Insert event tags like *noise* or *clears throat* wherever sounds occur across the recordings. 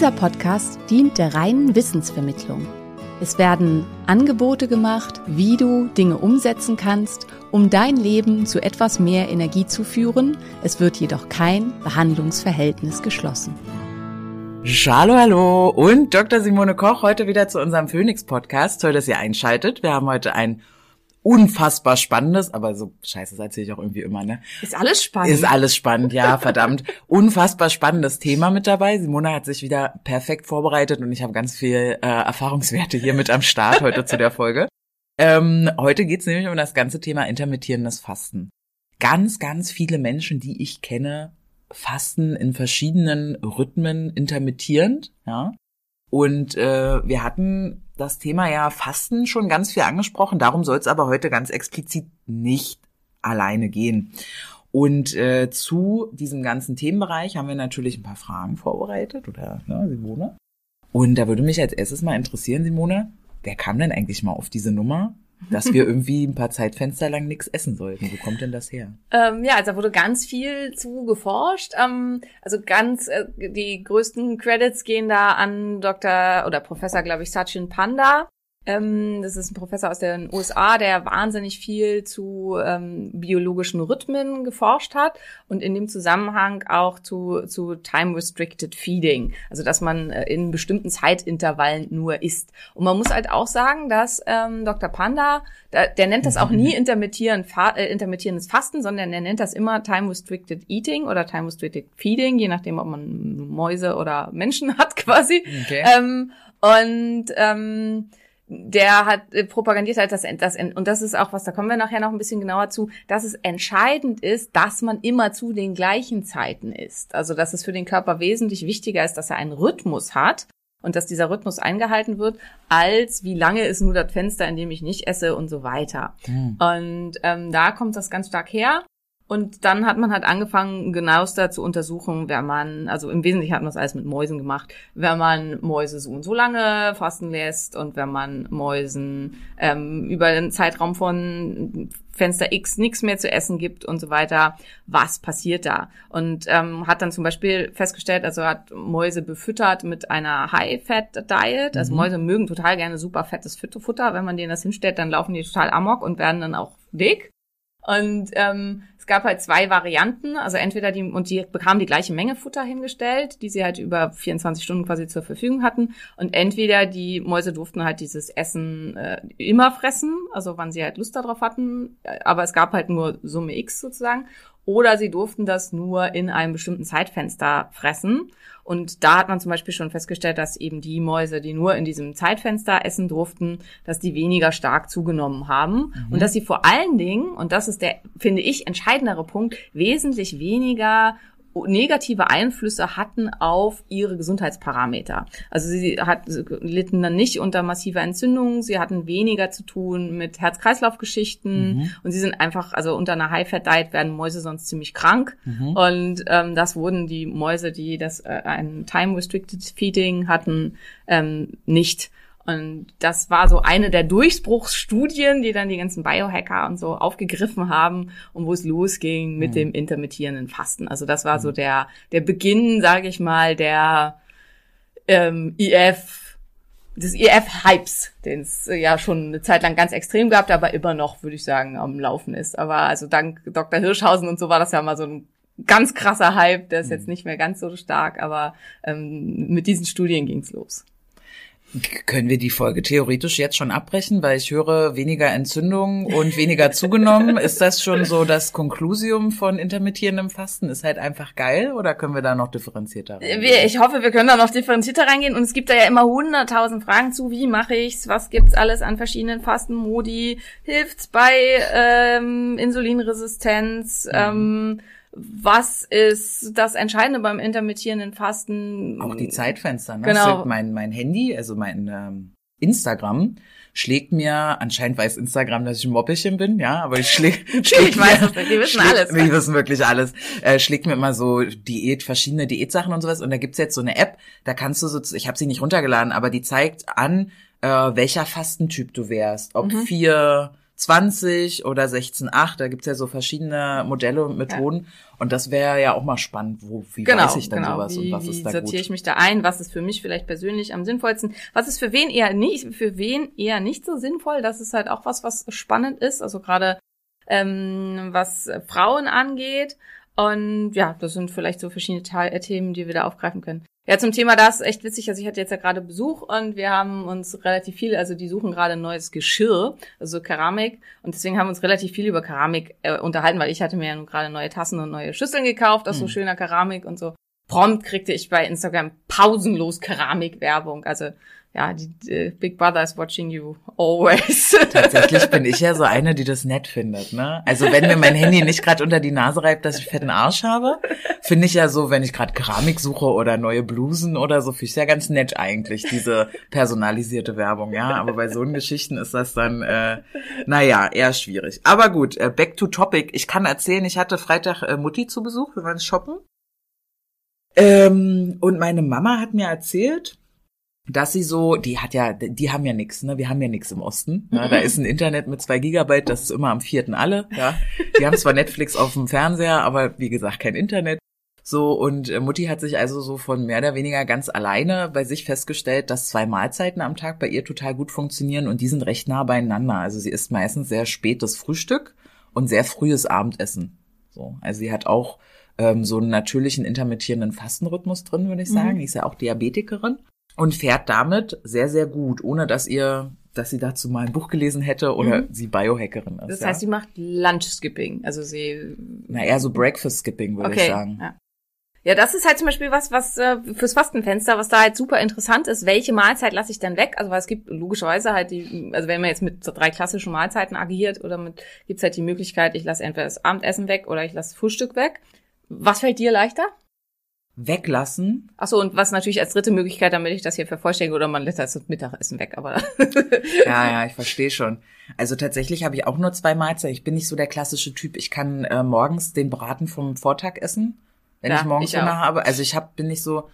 Dieser Podcast dient der reinen Wissensvermittlung. Es werden Angebote gemacht, wie du Dinge umsetzen kannst, um dein Leben zu etwas mehr Energie zu führen. Es wird jedoch kein Behandlungsverhältnis geschlossen. Hallo, hallo und Dr. Simone Koch heute wieder zu unserem Phoenix-Podcast. Toll, dass ihr einschaltet. Wir haben heute ein unfassbar spannendes, aber so scheiße, das erzähle ich auch irgendwie immer, ne? Ist alles spannend. Ist alles spannend, ja, verdammt. *laughs* Unfassbar spannendes Thema mit dabei. Simona hat sich wieder perfekt vorbereitet und ich habe ganz viel äh, Erfahrungswerte hier mit am Start heute zu der Folge. Ähm, heute geht's nämlich um das ganze Thema intermittierendes Fasten. Ganz, ganz viele Menschen, die ich kenne, fasten in verschiedenen Rhythmen intermittierend, ja. Und äh, wir hatten das Thema ja Fasten schon ganz viel angesprochen. Darum soll es aber heute ganz explizit nicht alleine gehen. Und äh, zu diesem ganzen Themenbereich haben wir natürlich ein paar Fragen vorbereitet, oder ne, Simone? Und da würde mich als erstes mal interessieren, Simone, wer kam denn eigentlich mal auf diese Nummer, dass wir irgendwie ein paar Zeitfenster lang nichts essen sollten? Wo kommt denn das her? Ähm, ja, also da wurde ganz viel zu geforscht. Ähm, also ganz, äh, die größten Credits gehen da an Dr. oder Professor, glaube ich, Sachin Panda. Ähm, das ist ein Professor aus den USA, der wahnsinnig viel zu ähm, biologischen Rhythmen geforscht hat und in dem Zusammenhang auch zu, zu Time-Restricted Feeding, also dass man äh, in bestimmten Zeitintervallen nur isst. Und man muss halt auch sagen, dass ähm, Dr. Panda, der, der nennt das auch nie *laughs* intermittierend, fa äh, intermittierendes Fasten, sondern er nennt das immer Time-Restricted Eating oder Time-Restricted Feeding, je nachdem, ob man Mäuse oder Menschen *laughs* hat quasi. Okay. Ähm, und ähm, der hat äh, propagandiert halt, dass, dass und das ist auch was, da kommen wir nachher noch ein bisschen genauer zu, dass es entscheidend ist, dass man immer zu den gleichen Zeiten isst. Also dass es für den Körper wesentlich wichtiger ist, dass er einen Rhythmus hat und dass dieser Rhythmus eingehalten wird, als wie lange ist nur das Fenster, in dem ich nicht esse und so weiter. Hm. Und ähm, da kommt das ganz stark her. Und dann hat man halt angefangen, genauester zu untersuchen, wenn man, also im Wesentlichen hat man das alles mit Mäusen gemacht, wenn man Mäuse so und so lange fasten lässt und wenn man Mäusen ähm, über einen Zeitraum von Fenster X nichts mehr zu essen gibt und so weiter, was passiert da? Und ähm, hat dann zum Beispiel festgestellt, also hat Mäuse befüttert mit einer High-Fat-Diet. Also Mäuse mögen total gerne super fettes Futter. Wenn man denen das hinstellt, dann laufen die total amok und werden dann auch dick. Und ähm, gab halt zwei Varianten, also entweder die, und die bekamen die gleiche Menge Futter hingestellt, die sie halt über 24 Stunden quasi zur Verfügung hatten. Und entweder die Mäuse durften halt dieses Essen äh, immer fressen, also wann sie halt Lust darauf hatten, aber es gab halt nur Summe X sozusagen. Oder sie durften das nur in einem bestimmten Zeitfenster fressen. Und da hat man zum Beispiel schon festgestellt, dass eben die Mäuse, die nur in diesem Zeitfenster essen durften, dass die weniger stark zugenommen haben. Und dass sie vor allen Dingen, und das ist der, finde ich, entscheidendere Punkt, wesentlich weniger negative Einflüsse hatten auf ihre Gesundheitsparameter. Also sie hat, sie litten dann nicht unter massiver Entzündung, sie hatten weniger zu tun mit Herz-Kreislauf-Geschichten Mhm. und sie sind einfach, also unter einer High-Fat-Diet werden Mäuse sonst ziemlich krank Mhm. und ähm, das wurden die Mäuse, die das äh, ein Time-Restricted Feeding hatten, ähm, nicht. Und das war so eine der Durchbruchsstudien, die dann die ganzen Biohacker und so aufgegriffen haben und wo es losging mit dem intermittierenden Fasten. Also das war so der, der Beginn, sage ich mal, der ähm, IF, des IF-Hypes, den es äh, ja schon eine Zeit lang ganz extrem gab, aber immer noch, würde ich sagen, am Laufen ist. Aber also dank Dr. Hirschhausen und so war das ja mal so ein ganz krasser Hype, der ist jetzt nicht mehr ganz so stark, aber ähm, mit diesen Studien ging's los. Können wir die Folge theoretisch jetzt schon abbrechen, weil ich höre weniger Entzündung und weniger zugenommen. Ist das schon so das Konklusium von intermittierendem Fasten? Ist halt einfach geil oder können wir da noch differenzierter reingehen? Ich hoffe, wir können da noch differenzierter reingehen. Und es gibt da ja immer hunderttausend Fragen zu. Wie mache ich's? Was gibt's alles an verschiedenen Fastenmodi? Hilft's bei ähm, Insulinresistenz? Mhm. Ähm, was ist das Entscheidende beim intermittierenden Fasten? Auch die Zeitfenster, ne? Genau. Mein, mein Handy, also mein ähm, Instagram, schlägt mir, anscheinend weiß Instagram, dass ich ein Moppelchen bin, ja, aber ich schläg, *laughs* schlägt weiß mir, es nicht, die wissen schlägt, alles. Die wissen wirklich alles. Äh, schlägt mir immer so Diät, verschiedene Diätsachen und sowas. Und da gibt's jetzt so eine App, da kannst du so, ich habe sie nicht runtergeladen, aber die zeigt an, äh, welcher Fastentyp du wärst. Ob Mhm. 4, 20 oder 16,8, da gibt's ja so verschiedene Modelle und Methoden. Und das wäre ja auch mal spannend, wo, wie Genau, weiß ich dann genau. sowas wie, und was ist da sortiere gut. ich mich da ein? Was ist für mich vielleicht persönlich am sinnvollsten? Was ist für wen eher nicht, für wen eher nicht so sinnvoll? Das ist halt auch was, was spannend ist. Also gerade ähm, was Frauen angeht. Und ja, das sind vielleicht so verschiedene äh, Themen, die wir da aufgreifen können. Ja, zum Thema das echt witzig. Also ich hatte jetzt ja gerade Besuch und wir haben uns relativ viel, also die suchen gerade ein neues Geschirr, also Keramik. Und deswegen haben wir uns relativ viel über Keramik äh, unterhalten, weil ich hatte mir ja nun gerade neue Tassen und neue Schüsseln gekauft aus so Mhm. schöner Keramik und so. Prompt kriegte ich bei Instagram pausenlos Keramikwerbung. Also ja, die, die Big Brother is watching you always. *laughs* Tatsächlich bin ich ja so eine, die das nett findet, ne? Also wenn mir mein Handy nicht gerade unter die Nase reibt, dass ich fetten Arsch habe, finde ich ja so, wenn ich gerade Keramik suche oder neue Blusen oder so, finde ich ja ganz nett eigentlich, diese personalisierte Werbung, ja. Aber bei so Geschichten ist das dann, äh, naja, eher schwierig. Aber gut, äh, back to topic. Ich kann erzählen, ich hatte Freitag äh, Mutti zu Besuch, wir waren shoppen. Ähm, und meine Mama hat mir erzählt, dass sie so, die hat ja, die haben ja nix, ne? Wir haben ja nix im Osten. Ne? Da *laughs* ist ein Internet mit zwei Gigabyte, das ist immer am vierten alle. Ja, die haben zwar Netflix auf dem Fernseher, aber wie gesagt kein Internet. So und äh, Mutti hat sich also so von mehr oder weniger ganz alleine bei sich festgestellt, dass zwei Mahlzeiten am Tag bei ihr total gut funktionieren und die sind recht nah beieinander. Also sie isst meistens sehr spätes Frühstück und sehr frühes Abendessen. So, also sie hat auch ähm, so einen natürlichen intermittierenden Fastenrhythmus drin, würde ich sagen. Die ist ja auch Diabetikerin und fährt damit sehr, sehr gut, ohne dass ihr, dass sie dazu mal ein Buch gelesen hätte oder sie Biohackerin ist. Das ja. heißt, sie macht Lunch Skipping. Also sie Na, eher so Breakfast Skipping, würde ich Okay. sagen. Ja. ja, das ist halt zum Beispiel was, was äh, fürs Fastenfenster, was da halt super interessant ist. Welche Mahlzeit lasse ich dann weg? Also weil es gibt logischerweise halt die, also wenn man jetzt mit so drei klassischen Mahlzeiten agiert oder mit, gibt's halt die Möglichkeit, ich lasse entweder das Abendessen weg oder ich lasse Frühstück weg. Was fällt dir leichter? Weglassen. Ach so, und was natürlich als dritte Möglichkeit, damit ich das hier vervollständige, oder man lässt das Mittagessen weg, aber *laughs* Ja, ja, ich verstehe schon. Also tatsächlich habe ich auch nur zwei Mahlzeiten. Ich bin nicht so der klassische Typ. Ich kann äh, morgens den Braten vom Vortag essen, wenn Ja, ich morgens ich. Hunger habe. Also ich hab, bin nicht so,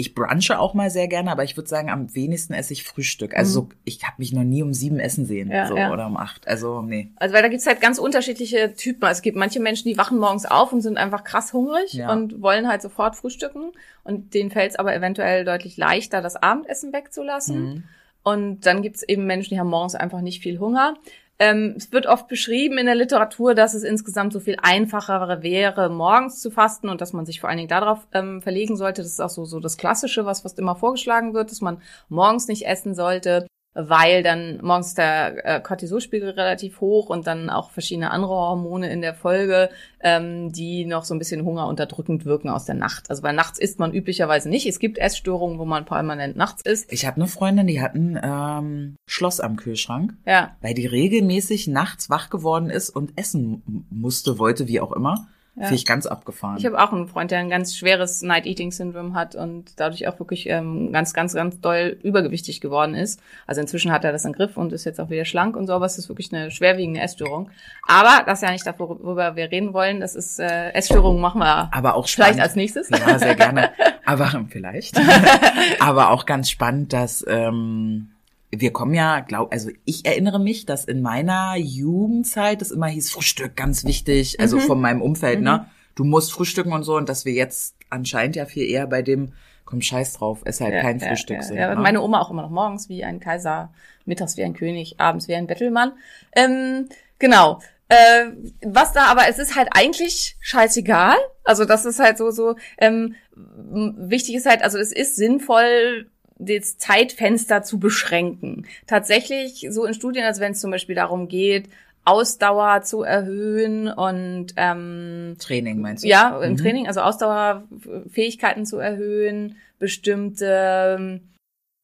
ich brunche auch mal sehr gerne, aber ich würde sagen, am wenigsten esse ich Frühstück. Also so, ich habe mich noch nie um sieben essen sehen Mhm. Ja, so, ja. oder um acht. Also nee. Also weil da gibt's halt ganz unterschiedliche Typen. Es gibt manche Menschen, die wachen morgens auf und sind einfach krass hungrig Ja. und wollen halt sofort frühstücken. Und denen fällt's aber eventuell deutlich leichter, das Abendessen wegzulassen. Mhm. Und dann gibt's eben Menschen, die haben morgens einfach nicht viel Hunger. Ähm, es wird oft beschrieben in der Literatur, dass es insgesamt so viel einfacher wäre, morgens zu fasten und dass man sich vor allen Dingen darauf ähm, verlegen sollte. Das ist auch so, so das Klassische, was fast immer vorgeschlagen wird, dass man morgens nicht essen sollte, weil dann morgens der äh, Cortisolspiegel relativ hoch und dann auch verschiedene andere Hormone in der Folge, ähm, die noch so ein bisschen Hunger unterdrückend wirken aus der Nacht. Also weil nachts isst man üblicherweise nicht. Es gibt Essstörungen, wo man permanent nachts isst. Ich habe eine Freundin, die hat ein ähm, Schloss am Kühlschrank, Ja, weil die regelmäßig nachts wach geworden ist und essen musste, wollte, wie auch immer. Ja. Finde ich ganz abgefahren. Ich habe auch einen Freund, der ein ganz schweres Night-Eating-Syndrom hat und dadurch auch wirklich ähm, ganz, ganz, ganz doll übergewichtig geworden ist. Also inzwischen hat er das im Griff und ist jetzt auch wieder schlank und so, aber es ist wirklich eine schwerwiegende Essstörung. Aber das ist ja nicht das, worüber wir reden wollen. Das ist äh, Essstörungen machen wir aber auch vielleicht spannend. als nächstes. Ja, sehr gerne. *laughs* Aber *laughs* vielleicht. *laughs* Aber auch ganz spannend, dass ähm, wir kommen ja, glaub, also ich erinnere mich, dass in meiner Jugendzeit es immer hieß, Frühstück ganz wichtig, also von meinem Umfeld, ne? Du musst frühstücken und so, und dass wir jetzt anscheinend ja viel eher bei dem, komm scheiß drauf, ist halt kein Frühstück ja, sind. ja. ne? Meine Oma auch immer noch morgens wie ein Kaiser, mittags wie ein König, abends wie ein Bettelmann. Ähm, genau. Äh, was da aber, es ist halt eigentlich scheißegal. Also das ist halt so, so, ähm, wichtig ist halt, also es ist sinnvoll, das Zeitfenster zu beschränken. Tatsächlich so in Studien, also wenn es zum Beispiel darum geht, Ausdauer zu erhöhen und ähm, Training meinst du? ja, im Mhm. Training, also Ausdauerfähigkeiten zu erhöhen, bestimmte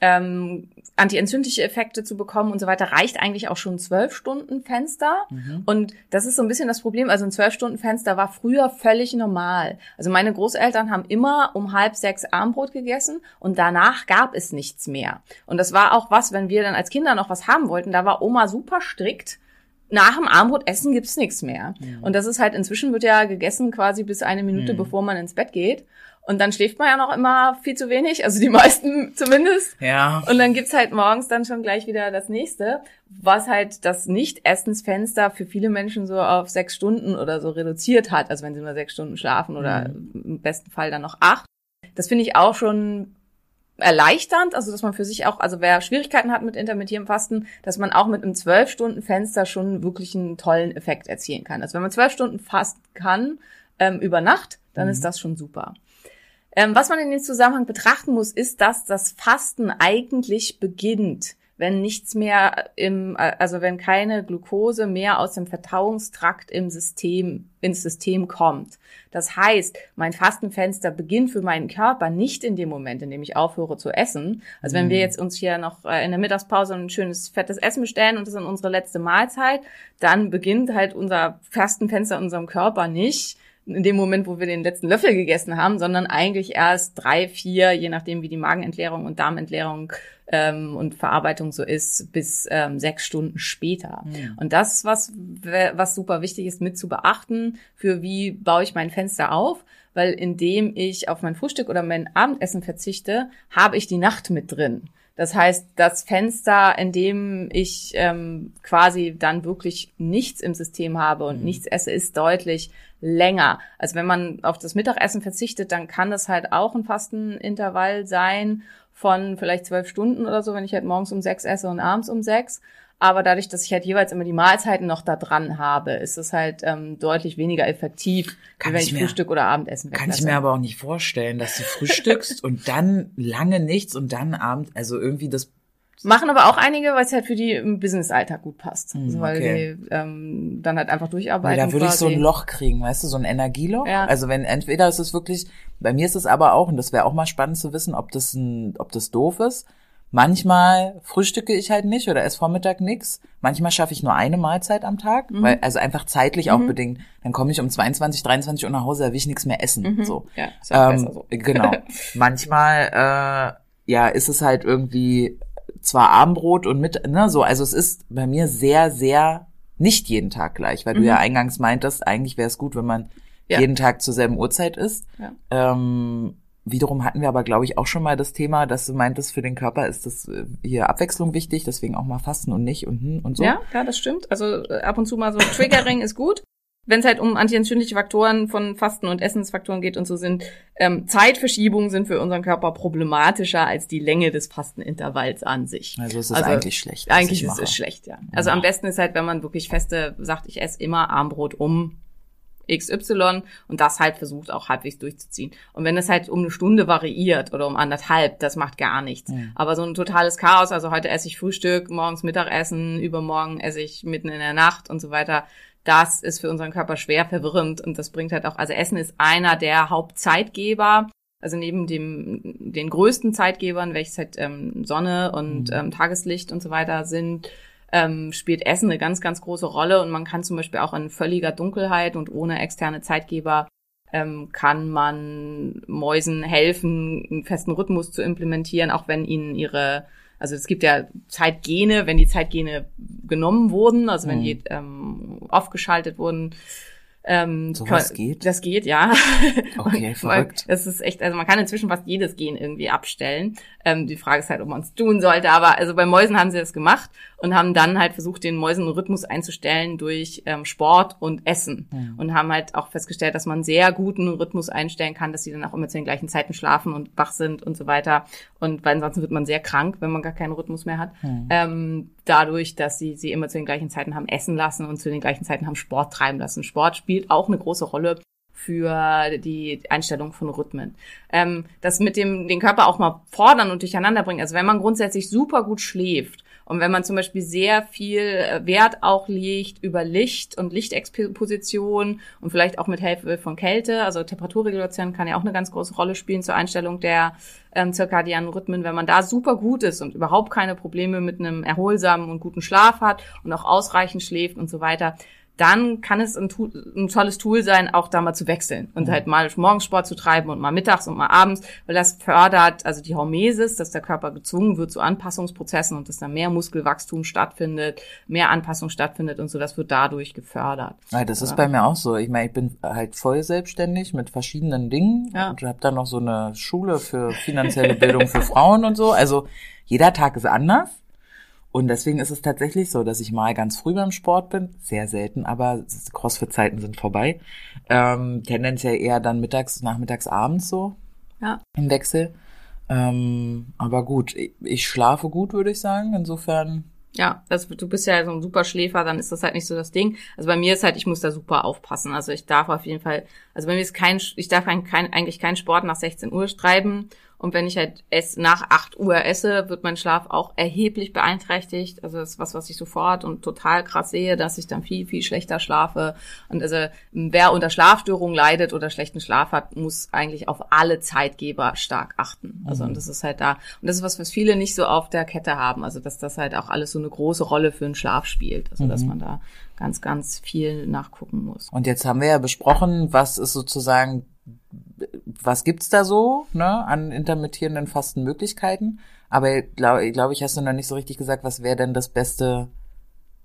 ähm, antientzündliche Effekte zu bekommen und so weiter, reicht eigentlich auch schon ein zwölf Stunden Fenster. Mhm. Und das ist so ein bisschen das Problem. Also ein zwölf Stunden Fenster war früher völlig normal. Also meine Großeltern haben immer um halb sechs Armbrot gegessen und danach gab es nichts mehr. Und das war auch was, wenn wir dann als Kinder noch was haben wollten, da war Oma super strikt. Nach dem Armbrotessen gibt's nichts mehr. Und das ist halt inzwischen wird ja gegessen quasi bis eine Minute, Mhm. bevor man ins Bett geht. Und dann schläft man ja noch immer viel zu wenig, also die *laughs* meisten zumindest. Ja. Und dann gibt's halt morgens dann schon gleich wieder das nächste, was halt das Nicht-Essensfenster für viele Menschen so auf sechs Stunden oder so reduziert hat. Also wenn sie nur sechs Stunden schlafen oder im besten Fall dann noch acht. Das finde ich auch schon erleichternd, also dass man für sich auch, also wer Schwierigkeiten hat mit intermittierendem Fasten, dass man auch mit einem zwölf Stunden Fenster schon wirklich einen tollen Effekt erzielen kann. Also wenn man zwölf Stunden fasten kann ähm, über Nacht, dann ist das schon super. Ähm, was man in dem Zusammenhang betrachten muss, ist, dass das Fasten eigentlich beginnt, wenn nichts mehr im, äh, also wenn keine Glucose mehr aus dem Verdauungstrakt im System, ins System kommt. Das heißt, mein Fastenfenster beginnt für meinen Körper nicht in dem Moment, in dem ich aufhöre zu essen. Also wenn wir jetzt uns hier noch äh, in der Mittagspause ein schönes fettes Essen bestellen und das ist dann unsere letzte Mahlzeit, dann beginnt halt unser Fastenfenster in unserem Körper nicht in dem Moment, wo wir den letzten Löffel gegessen haben, sondern eigentlich erst drei, vier, je nachdem, wie die Magenentleerung und Darmentleerung ähm, und Verarbeitung so ist, bis ähm, sechs Stunden später. Und das, was, was super wichtig ist, mit zu beachten, für wie baue ich mein Fenster auf, weil indem ich auf mein Frühstück oder mein Abendessen verzichte, habe ich die Nacht mit drin. Das heißt, das Fenster, in dem ich ähm, quasi dann wirklich nichts im System habe und nichts esse, ist deutlich länger. Also wenn man auf das Mittagessen verzichtet, dann kann das halt auch ein Fastenintervall sein von vielleicht zwölf Stunden oder so, wenn ich halt morgens um sechs esse und abends um sechs. Aber dadurch, dass ich halt jeweils immer die Mahlzeiten noch da dran habe, ist es halt ähm, deutlich weniger effektiv, Kann wenn ich ich Frühstück oder Abendessen Kann ich weglasse. mir aber auch nicht vorstellen, dass du frühstückst und dann lange nichts und dann Abend, also irgendwie das Machen aber auch einige, weil es halt für die im Business-Alltag gut passt. Hm, also weil okay. die ähm, dann halt einfach durcharbeiten. da würde ich so ein Loch kriegen, weißt du, so ein Energieloch. Ja. Also wenn entweder ist es wirklich, bei mir ist es aber auch, und das wäre auch mal spannend zu wissen, ob das ein, ob das doof ist. Manchmal frühstücke ich halt nicht oder esse Vormittag nix. Manchmal schaffe ich nur eine Mahlzeit am Tag, Mhm. weil also einfach zeitlich auch bedingt. Dann komme ich um 22, 23 Uhr nach Hause, da will ich nichts mehr essen. So. Ja, ist ja Ähm, so. Genau. *laughs* Manchmal, äh, ja, ist es halt irgendwie zwar Abendbrot und mit, ne, so, also es ist bei mir sehr, sehr nicht jeden Tag gleich, weil du ja eingangs meintest, eigentlich wäre es gut, wenn man Mhm. Ja. jeden Tag zur selben Uhrzeit isst. Ja. Ähm, wiederum hatten wir aber, glaube ich, auch schon mal das Thema, dass du meintest, für den Körper ist das äh, hier Abwechslung wichtig, deswegen auch mal fasten und nicht und hm und so. Ja, ja, das stimmt. Also äh, ab und zu mal so Triggering *laughs* ist gut. Wenn es halt um antientzündliche Faktoren von Fasten und Essensfaktoren geht und so sind, ähm, Zeitverschiebungen sind für unseren Körper problematischer als die Länge des Fastenintervalls an sich. Also es ist eigentlich schlecht, Eigentlich ich ist es schlecht, ja. Also am besten ist halt, wenn man wirklich feste sagt, ich esse immer Armbrot um XY und das halt versucht auch halbwegs durchzuziehen. Und wenn es halt um eine Stunde variiert oder um anderthalb, das macht gar nichts. Aber so ein totales Chaos, also heute esse ich Frühstück, morgens Mittagessen, übermorgen esse ich mitten in der Nacht und so weiter, das ist für unseren Körper schwer verwirrend und das bringt halt auch, also Essen ist einer der Hauptzeitgeber, also neben dem den größten Zeitgebern, welches halt ähm, Sonne und ähm, Tageslicht und so weiter sind, ähm, spielt Essen eine ganz, ganz große Rolle und man kann zum Beispiel auch in völliger Dunkelheit und ohne externe Zeitgeber ähm, kann man Mäusen helfen, einen festen Rhythmus zu implementieren, auch wenn ihnen ihre, also es gibt ja Zeitgene, wenn die Zeitgene genommen wurden, also wenn die ähm, aufgeschaltet wurden. Ähm, Sowas können- geht? Das geht, ja. *laughs* Okay, *laughs* verrückt. Das ist echt, also man kann inzwischen fast jedes Gen irgendwie abstellen. Ähm, die Frage ist halt, ob man es tun sollte. Aber also bei Mäusen haben sie das gemacht und haben dann halt versucht, den Mäusen einen Rhythmus einzustellen durch ähm, Sport und Essen. Und haben halt auch festgestellt, dass man sehr guten Rhythmus einstellen kann, dass sie dann auch immer zu den gleichen Zeiten schlafen und wach sind und so weiter. Und weil ansonsten wird man sehr krank, wenn man gar keinen Rhythmus mehr hat. Ähm, dadurch, dass sie sie immer zu den gleichen Zeiten haben essen lassen und zu den gleichen Zeiten haben Sport treiben lassen. Sport spielt auch eine große Rolle für die Einstellung von Rhythmen. Ähm, das mit dem den Körper auch mal fordern und durcheinander bringen. Also wenn man grundsätzlich super gut schläft und wenn man zum Beispiel sehr viel äh, Wert auch legt über Licht und Lichtexposition und vielleicht auch mit Hilfe von Kälte, also Temperaturregulation kann ja auch eine ganz große Rolle spielen zur Einstellung der ähm, zirkadianen Rhythmen. Wenn man da super gut ist und überhaupt keine Probleme mit einem erholsamen und guten Schlaf hat und auch ausreichend schläft und so weiter, dann kann es ein, ein tolles Tool sein, auch da mal zu wechseln und halt mal morgens Sport zu treiben und mal mittags und mal abends, weil das fördert also die Hormesis, dass der Körper gezwungen wird zu Anpassungsprozessen und dass da mehr Muskelwachstum stattfindet, mehr Anpassung stattfindet und so, das wird dadurch gefördert. Ja, das ist bei mir auch so. Ich meine, ich bin halt voll selbstständig mit verschiedenen Dingen Ja. und habe dann noch so eine Schule für finanzielle Bildung für Frauen und so. Also jeder Tag ist anders. Und deswegen ist es tatsächlich so, dass ich mal ganz früh beim Sport bin, sehr selten, aber Crossfit-Zeiten sind vorbei. Ähm, tendenziell eher dann mittags, nachmittags, abends so Ja. im Wechsel. Ähm, aber gut, ich, ich schlafe gut, würde ich sagen. Insofern Ja, das, du bist ja so ein super Schläfer, dann ist das halt nicht so das Ding. Also bei mir ist halt, ich muss da super aufpassen. Also ich darf auf jeden Fall, also bei mir ist kein, ich darf kein, kein, eigentlich keinen Sport nach 16 Uhr treiben. Und wenn ich halt ess, nach 8 Uhr esse, wird mein Schlaf auch erheblich beeinträchtigt. Also das ist was, was ich sofort und total krass sehe, dass ich dann viel, viel schlechter schlafe. Und also wer unter Schlafstörungen leidet oder schlechten Schlaf hat, muss eigentlich auf alle Zeitgeber stark achten. Also und das ist halt da. Und das ist was, was viele nicht so auf der Kette haben. Also dass das halt auch alles so eine große Rolle für den Schlaf spielt. Also dass man da ganz, ganz viel nachgucken muss. Und jetzt haben wir ja besprochen, was ist sozusagen, was gibt's da so, ne, an intermittierenden Fastenmöglichkeiten. Aber glaube glaub ich, hast du noch nicht so richtig gesagt, was wäre denn das beste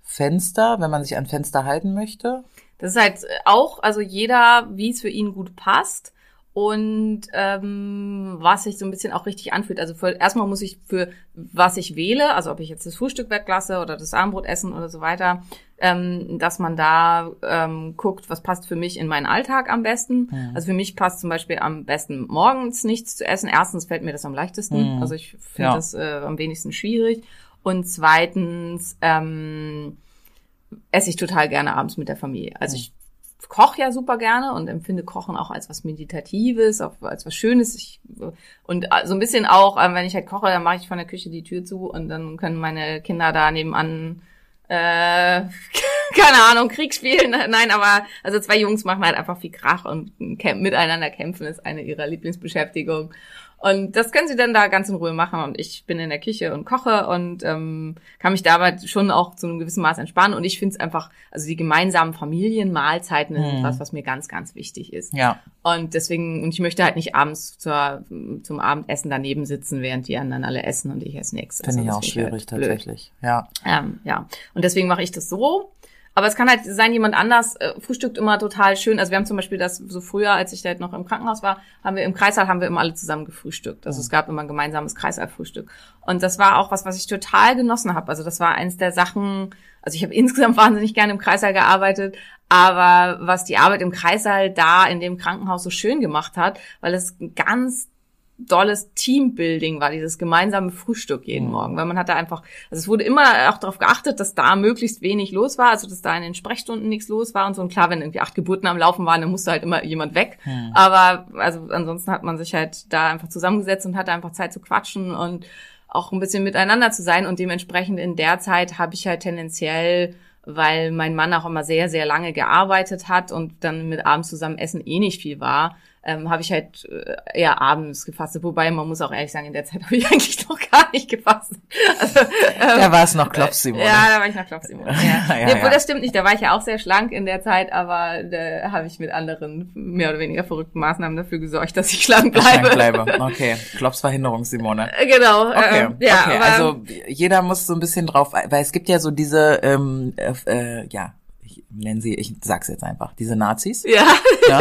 Fenster, wenn man sich an Fenster halten möchte? Das ist halt auch, also jeder, wie es für ihn gut passt und ähm, was sich so ein bisschen auch richtig anfühlt. Also für, erstmal muss ich für was ich wähle, also ob ich jetzt das Frühstück weglasse oder das Abendbrot essen oder so weiter, ähm, dass man da ähm, guckt, was passt für mich in meinen Alltag am besten. Also für mich passt zum Beispiel am besten morgens nichts zu essen. Erstens fällt mir das am leichtesten, Mhm. also ich finde Ja. das äh, am wenigsten schwierig. Und zweitens ähm, esse ich total gerne abends mit der Familie. Also ich koche ja super gerne und empfinde Kochen auch als was Meditatives, auch als was Schönes. Ich, und so ein bisschen auch, äh, wenn ich halt koche, dann mache ich von der Küche die Tür zu und dann können meine Kinder da nebenan äh, *laughs* keine Ahnung, Krieg spielen. Nein, aber also zwei Jungs machen halt einfach viel Krach und miteinander kämpfen ist eine ihrer Lieblingsbeschäftigung. Und das können sie dann da ganz in Ruhe machen. Und ich bin in der Küche und koche und ähm, kann mich dabei schon auch zu einem gewissen Maß entspannen. Und ich finde es einfach, also die gemeinsamen Familienmahlzeiten sind Mhm. was, was mir ganz, ganz wichtig ist. Ja. Und deswegen, und ich möchte halt nicht abends zur, zum Abendessen daneben sitzen, während die anderen alle essen und ich esse nichts. Finde Also ich das auch find schwierig halt tatsächlich. Ja. Ähm, ja, und deswegen mache ich das so. Aber es kann halt sein, jemand anders äh, frühstückt immer total schön. Also wir haben zum Beispiel das so früher, als ich da halt noch im Krankenhaus war, haben wir im Kreissaal haben wir immer alle zusammen gefrühstückt. Also es gab immer ein gemeinsames Kreissaalfrühstück. Und das war auch was, was ich total genossen habe. Also das war eins der Sachen. Also ich habe *laughs* insgesamt wahnsinnig gerne im Kreissaal gearbeitet, aber was die Arbeit im Kreissaal da in dem Krankenhaus so schön gemacht hat, weil es ganz dolles Teambuilding war, dieses gemeinsame Frühstück jeden Mhm. Morgen, weil man hat da einfach, also es wurde immer auch darauf geachtet, dass da möglichst wenig los war, also dass da in den Sprechstunden nichts los war und so. Und klar, wenn irgendwie acht Geburten am Laufen waren, dann musste halt immer jemand weg. Hm. Aber also ansonsten hat man sich halt da einfach zusammengesetzt und hatte einfach Zeit zu quatschen und auch ein bisschen miteinander zu sein. Und dementsprechend in der Zeit habe ich halt tendenziell weil mein Mann auch immer sehr, sehr lange gearbeitet hat und dann mit abends zusammen essen eh nicht viel war, ähm, habe ich halt äh, eher abends gefastet. Wobei, man muss auch ehrlich sagen, in der Zeit *laughs* habe ich eigentlich noch gar nicht gefastet. Also, ähm, Da war es noch Klopfsimone. ja, da war ich noch Klopfsimone. *laughs* Ja. Ja, obwohl, ja. das stimmt nicht. Da war ich ja auch sehr schlank in der Zeit, aber da habe ich mit anderen mehr oder weniger verrückten Maßnahmen dafür gesorgt, dass ich schlank bleibe. Schlank bleibe. *laughs* Okay. Klopfsverhinderung, Simone. Äh, Genau. Okay, äh, ja, okay. aber, also jeder muss so ein bisschen drauf, weil es gibt ja so diese, ähm, äh, äh, ja, ich nenne sie, ich sag's jetzt einfach, diese Nazis, ja. ja,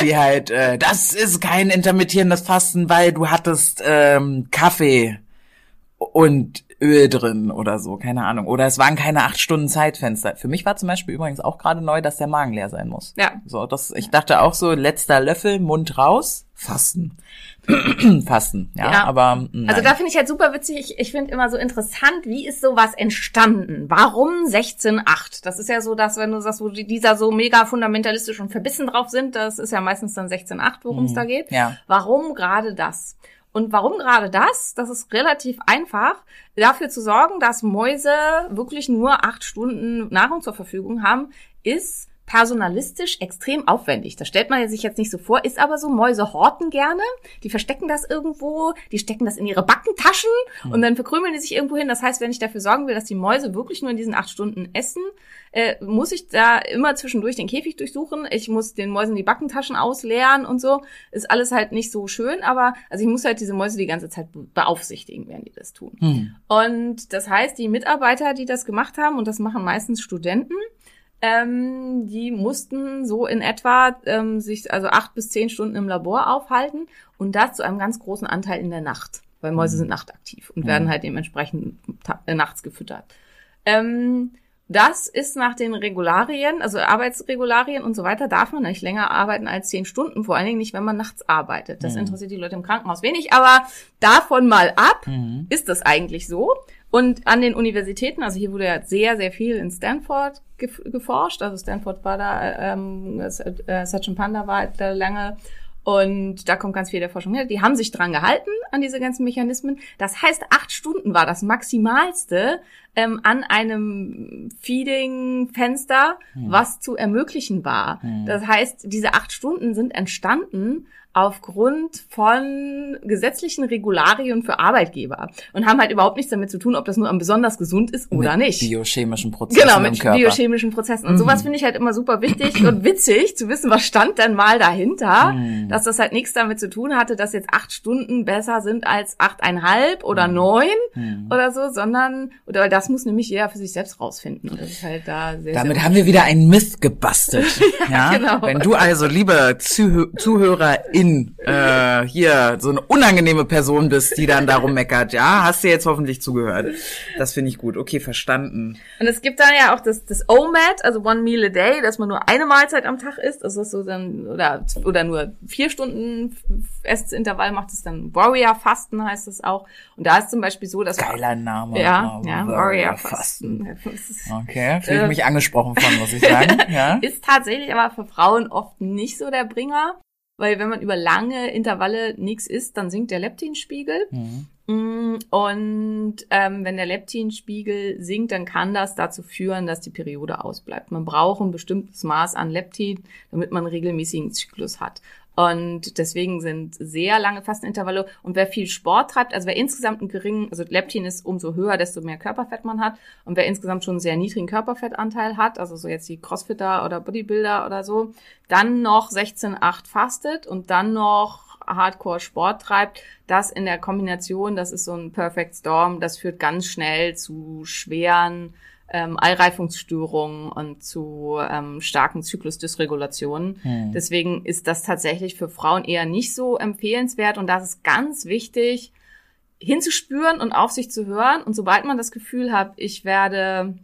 die halt, äh, das ist kein intermittierendes Fasten, weil du hattest ähm, Kaffee und Öl drin oder so, keine Ahnung. Oder es waren keine acht Stunden Zeitfenster. Für mich war zum Beispiel übrigens auch gerade neu, dass der Magen leer sein muss. Ja. So, das, ich dachte auch so, letzter Löffel, Mund raus, Fasten. *clears throat* Fasten, ja, Ja. aber nein. Also da finde ich halt super witzig. Ich, ich finde immer so interessant, wie ist sowas entstanden? Warum 16.8? Das ist ja so, dass wenn du sagst, wo die, dieser so mega fundamentalistisch und verbissen drauf sind, das ist ja meistens dann 16.8, worum es da geht. ja. Warum gerade das? Und warum gerade das? Das ist relativ einfach, dafür zu sorgen, dass Mäuse wirklich nur acht Stunden Nahrung zur Verfügung haben, ist personalistisch extrem aufwendig. Das stellt man sich jetzt nicht so vor, ist aber so, Mäuse horten gerne, die verstecken das irgendwo, die stecken das in ihre Backentaschen und dann verkrümeln die sich irgendwo hin. Das heißt, wenn ich dafür sorgen will, dass die Mäuse wirklich nur in diesen acht Stunden essen, äh, muss ich da immer zwischendurch den Käfig durchsuchen. Ich muss den Mäusen die Backentaschen ausleeren und so. Ist alles halt nicht so schön, aber also ich muss halt diese Mäuse die ganze Zeit be- beaufsichtigen, während die das tun. Hm. Und das heißt, die Mitarbeiter, die das gemacht haben, und das machen meistens Studenten, ähm, die mussten so in etwa ähm, sich also acht bis zehn Stunden im Labor aufhalten und das zu einem ganz großen Anteil in der Nacht, weil Mäuse sind nachtaktiv und werden halt dementsprechend äh, nachts gefüttert. Ähm, das ist nach den Regularien, also Arbeitsregularien und so weiter, darf man nicht länger arbeiten als zehn Stunden, vor allen Dingen nicht, wenn man nachts arbeitet. Das interessiert die Leute im Krankenhaus wenig, aber davon mal ab, Mhm. ist das eigentlich so. Und an den Universitäten, also hier wurde ja sehr, sehr viel in Stanford geforscht. Also Stanford war da, ähm, äh, Sachin Panda war da lange und da kommt ganz viel der Forschung her. Die haben sich dran gehalten an diese ganzen Mechanismen. Das heißt, acht Stunden war das Maximalste ähm, an einem Feeding-Fenster, was zu ermöglichen war. Das heißt, diese acht Stunden sind entstanden aufgrund von gesetzlichen Regularien für Arbeitgeber und haben halt überhaupt nichts damit zu tun, ob das nur besonders gesund ist oder mit nicht. biochemischen Prozessen Genau, mit. Mhm. biochemischen Prozessen. Und sowas finde ich halt immer super wichtig und witzig zu wissen, was stand denn mal dahinter, Mhm. dass das halt nichts damit zu tun hatte, dass jetzt acht Stunden besser sind als achteinhalb oder Mhm. neun oder so, sondern, oder das muss nämlich jeder für sich selbst rausfinden. Und das ist halt da sehr, Damit sehr haben wir wieder einen Myth gebastelt. *laughs* ja, genau. Wenn du also, liebe Zuhö ZuhörerIn, äh, hier so eine unangenehme Person bist, die dann darum meckert, ja, hast du jetzt hoffentlich zugehört. Das finde ich gut. Okay, verstanden. Und es gibt dann ja auch das, das OMAD, also One Meal a Day, dass man nur eine Mahlzeit am Tag isst. Also das ist so dann, oder, oder nur vier Stunden Essintervall macht es dann Warrior Fasten heißt es auch. Und da ist zum Beispiel so, dass Geiler Name. ja, ja, Warrior Fasten. Fasten. Okay, fühle ich Äh. mich angesprochen von, muss ich sagen. Ja. *laughs* Ist tatsächlich aber für Frauen oft nicht so der Bringer, weil wenn man über lange Intervalle nichts isst, dann sinkt der Leptinspiegel. Mhm. Mm, Und ähm, wenn der Leptinspiegel sinkt, dann kann das dazu führen, dass die Periode ausbleibt. Man braucht ein bestimmtes Maß an Leptin, damit man einen regelmäßigen Zyklus hat. Und deswegen sind sehr lange Fastenintervalle. Und wer viel Sport treibt, also wer insgesamt einen geringen, also Leptin ist umso höher, desto mehr Körperfett man hat. Und wer insgesamt schon einen sehr niedrigen Körperfettanteil hat, also so jetzt die Crossfitter oder Bodybuilder oder so, dann noch 16,8 fastet und dann noch Hardcore Sport treibt, das in der Kombination, das ist so ein Perfect Storm, das führt ganz schnell zu schweren ähm, Eireifungsstörungen und zu ähm, starken Zyklusdysregulationen. Hm. Deswegen ist das tatsächlich für Frauen eher nicht so empfehlenswert und das ist ganz wichtig, hinzuspüren und auf sich zu hören. Und sobald man das Gefühl hat, ich werde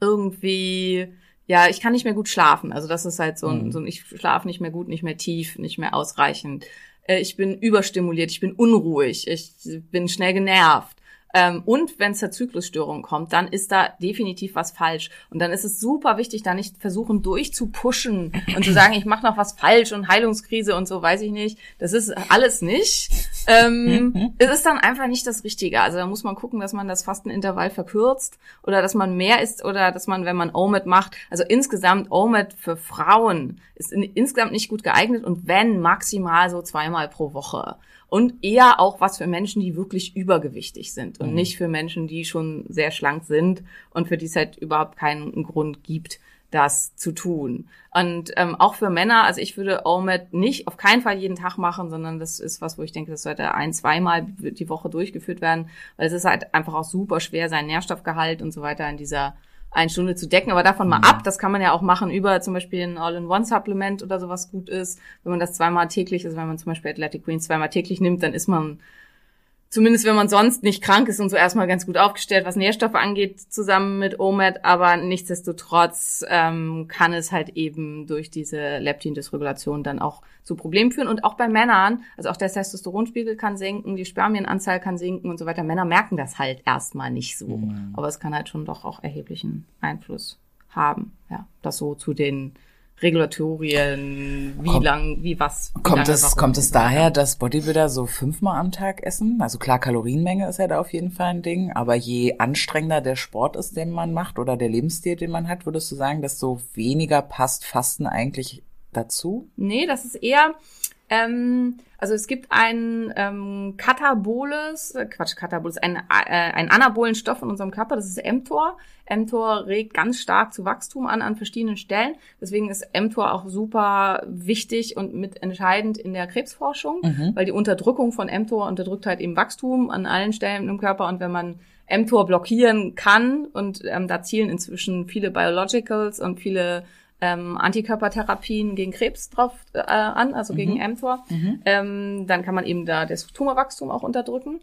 irgendwie, ja, ich kann nicht mehr gut schlafen. Also das ist halt so ein, Mhm. so ein ich schlafe nicht mehr gut, nicht mehr tief, nicht mehr ausreichend. Äh, Ich bin überstimuliert, ich bin unruhig, ich bin schnell genervt. Ähm, und wenn es zur Zyklusstörung kommt, dann ist da definitiv was falsch. Und dann ist es super wichtig, da nicht versuchen durchzupushen und zu sagen, ich mache noch was falsch und Heilungskrise und so, weiß ich nicht. Das ist alles nicht. Ähm, es ist dann einfach nicht das Richtige. Also da muss man gucken, dass man das Fastenintervall verkürzt oder dass man mehr isst oder dass man, wenn man OMAD macht, also insgesamt OMAD für Frauen ist in, insgesamt nicht gut geeignet und wenn maximal so zweimal pro Woche. Und eher auch was für Menschen, die wirklich übergewichtig sind und nicht für Menschen, die schon sehr schlank sind und für die es halt überhaupt keinen Grund gibt, das zu tun. Und ähm, auch für Männer, also ich würde OMAD nicht auf keinen Fall jeden Tag machen, sondern das ist was, wo ich denke, das sollte ein, zweimal die Woche durchgeführt werden, weil es ist halt einfach auch super schwer, seinen Nährstoffgehalt und so weiter in dieser eine Stunde zu decken, aber davon mal ab, das kann man ja auch machen über zum Beispiel ein All-in-One-Supplement oder sowas gut ist. Wenn man das zweimal täglich, also wenn man zum Beispiel Athletic Greens zweimal täglich nimmt, dann ist man zumindest wenn man sonst nicht krank ist und so erstmal ganz gut aufgestellt, was Nährstoffe angeht, zusammen mit OMAD, aber nichtsdestotrotz ähm, kann es halt eben durch diese Leptin-Dysregulation dann auch zu Problemen führen. Und auch bei Männern, also auch der Testosteronspiegel kann sinken, die Spermienanzahl kann sinken und so weiter. Männer merken das halt erstmal nicht so. Mhm. Aber es kann halt schon doch auch erheblichen Einfluss haben. Ja, das so zu den Regulatorien, wie Kommt- lang, wie was. wie Kommt es, kommt es daher, dass Bodybuilder so fünfmal am Tag essen? Also klar, Kalorienmenge ist ja da auf jeden Fall ein Ding, aber je anstrengender der Sport ist, den man macht oder der Lebensstil, den man hat, würdest du sagen, desto weniger passt Fasten eigentlich dazu? Nee, das ist eher, ähm, also es gibt ein ähm, Kataboles, äh, Quatsch, Kataboles, ein, äh, ein anabolen Stoff in unserem Körper, das ist mTOR. mTOR regt ganz stark zu Wachstum an an verschiedenen Stellen. Deswegen ist mTOR auch super wichtig und mitentscheidend in der Krebsforschung, Mhm. weil die Unterdrückung von mTOR unterdrückt halt eben Wachstum an allen Stellen im Körper und wenn man mTOR blockieren kann und ähm, da zielen inzwischen viele Biologicals und viele ähm, Antikörpertherapien gegen Krebs drauf äh, an, also gegen mTOR, ähm, dann kann man eben da das Tumorwachstum auch unterdrücken.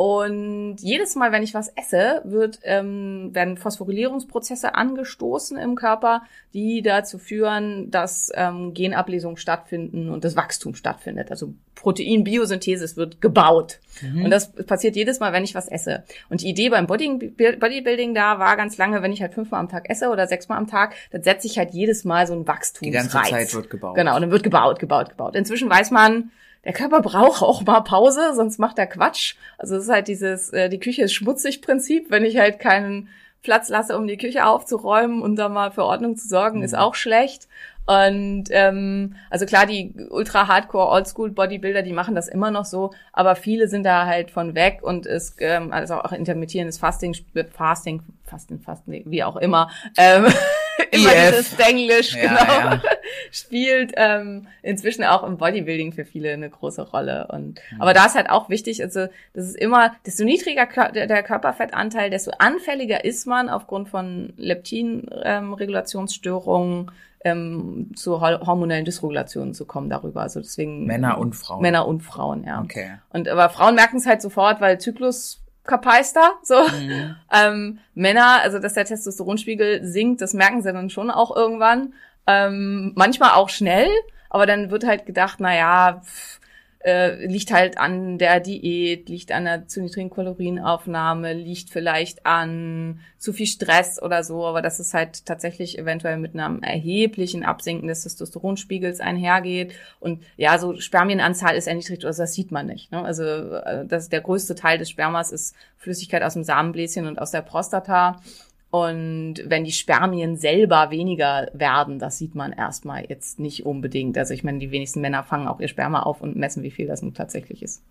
Und jedes Mal, wenn ich was esse, wird, ähm, werden Phosphorylierungsprozesse angestoßen im Körper, die dazu führen, dass ähm, Genablesungen stattfinden und das Wachstum stattfindet. Also Proteinbiosynthese, es wird gebaut. Und das passiert jedes Mal, wenn ich was esse. Und die Idee beim Bodybuilding, da war ganz lange, wenn ich halt fünfmal am Tag esse oder sechsmal am Tag, dann setze ich halt jedes Mal so ein Die Wachstumsreiz. ganze Zeit wird gebaut. Genau, und dann wird gebaut, gebaut, gebaut. Inzwischen weiß man, der Körper braucht auch mal Pause, sonst macht er Quatsch. Also es ist halt dieses, äh, die Küche ist schmutzig Prinzip. Wenn ich halt keinen Platz lasse, um die Küche aufzuräumen und da mal für Ordnung zu sorgen, ist auch schlecht. Und ähm, also klar, die ultra hardcore Oldschool Bodybuilder, die machen das immer noch so, aber viele sind da halt von weg und es ähm, also auch intermittierendes Fasting, Fasting, Fasten, Fasten, wie auch immer, ähm, *laughs* immer IF. dieses Englisch, Ja, genau, ja. *laughs* spielt ähm, inzwischen auch im Bodybuilding für viele eine große Rolle. Und aber da ist halt auch wichtig, also das ist immer, desto niedriger der, Körperfettanteil, desto anfälliger ist man aufgrund von Leptin-Regulationsstörungen ähm, zu hor- hormonellen Dysregulationen zu kommen darüber. Also deswegen Männer und Frauen. Männer und Frauen, ja. Okay. Und aber Frauen merken es halt sofort, weil Zyklus Kapeister, so. Mhm. *laughs* Ähm, Männer, also dass der Testosteronspiegel sinkt, das merken sie dann schon auch irgendwann. Ähm, manchmal auch schnell, aber dann wird halt gedacht, na ja, pff, äh, liegt halt an der Diät, liegt an der zu niedrigen Kalorienaufnahme, liegt vielleicht an zu viel Stress oder so, aber dass es halt tatsächlich eventuell mit einem erheblichen Absinken des Testosteronspiegels einhergeht und ja, so Spermienanzahl ist erniedrigt, also das sieht man nicht. Ne? Also äh, das der größte Teil des Spermas ist Flüssigkeit aus dem Samenbläschen und aus der Prostata. Und wenn die Spermien selber weniger werden, das sieht man erstmal jetzt nicht unbedingt. Also ich meine, die wenigsten Männer fangen auch ihr Sperma auf und messen, wie viel das nun tatsächlich ist.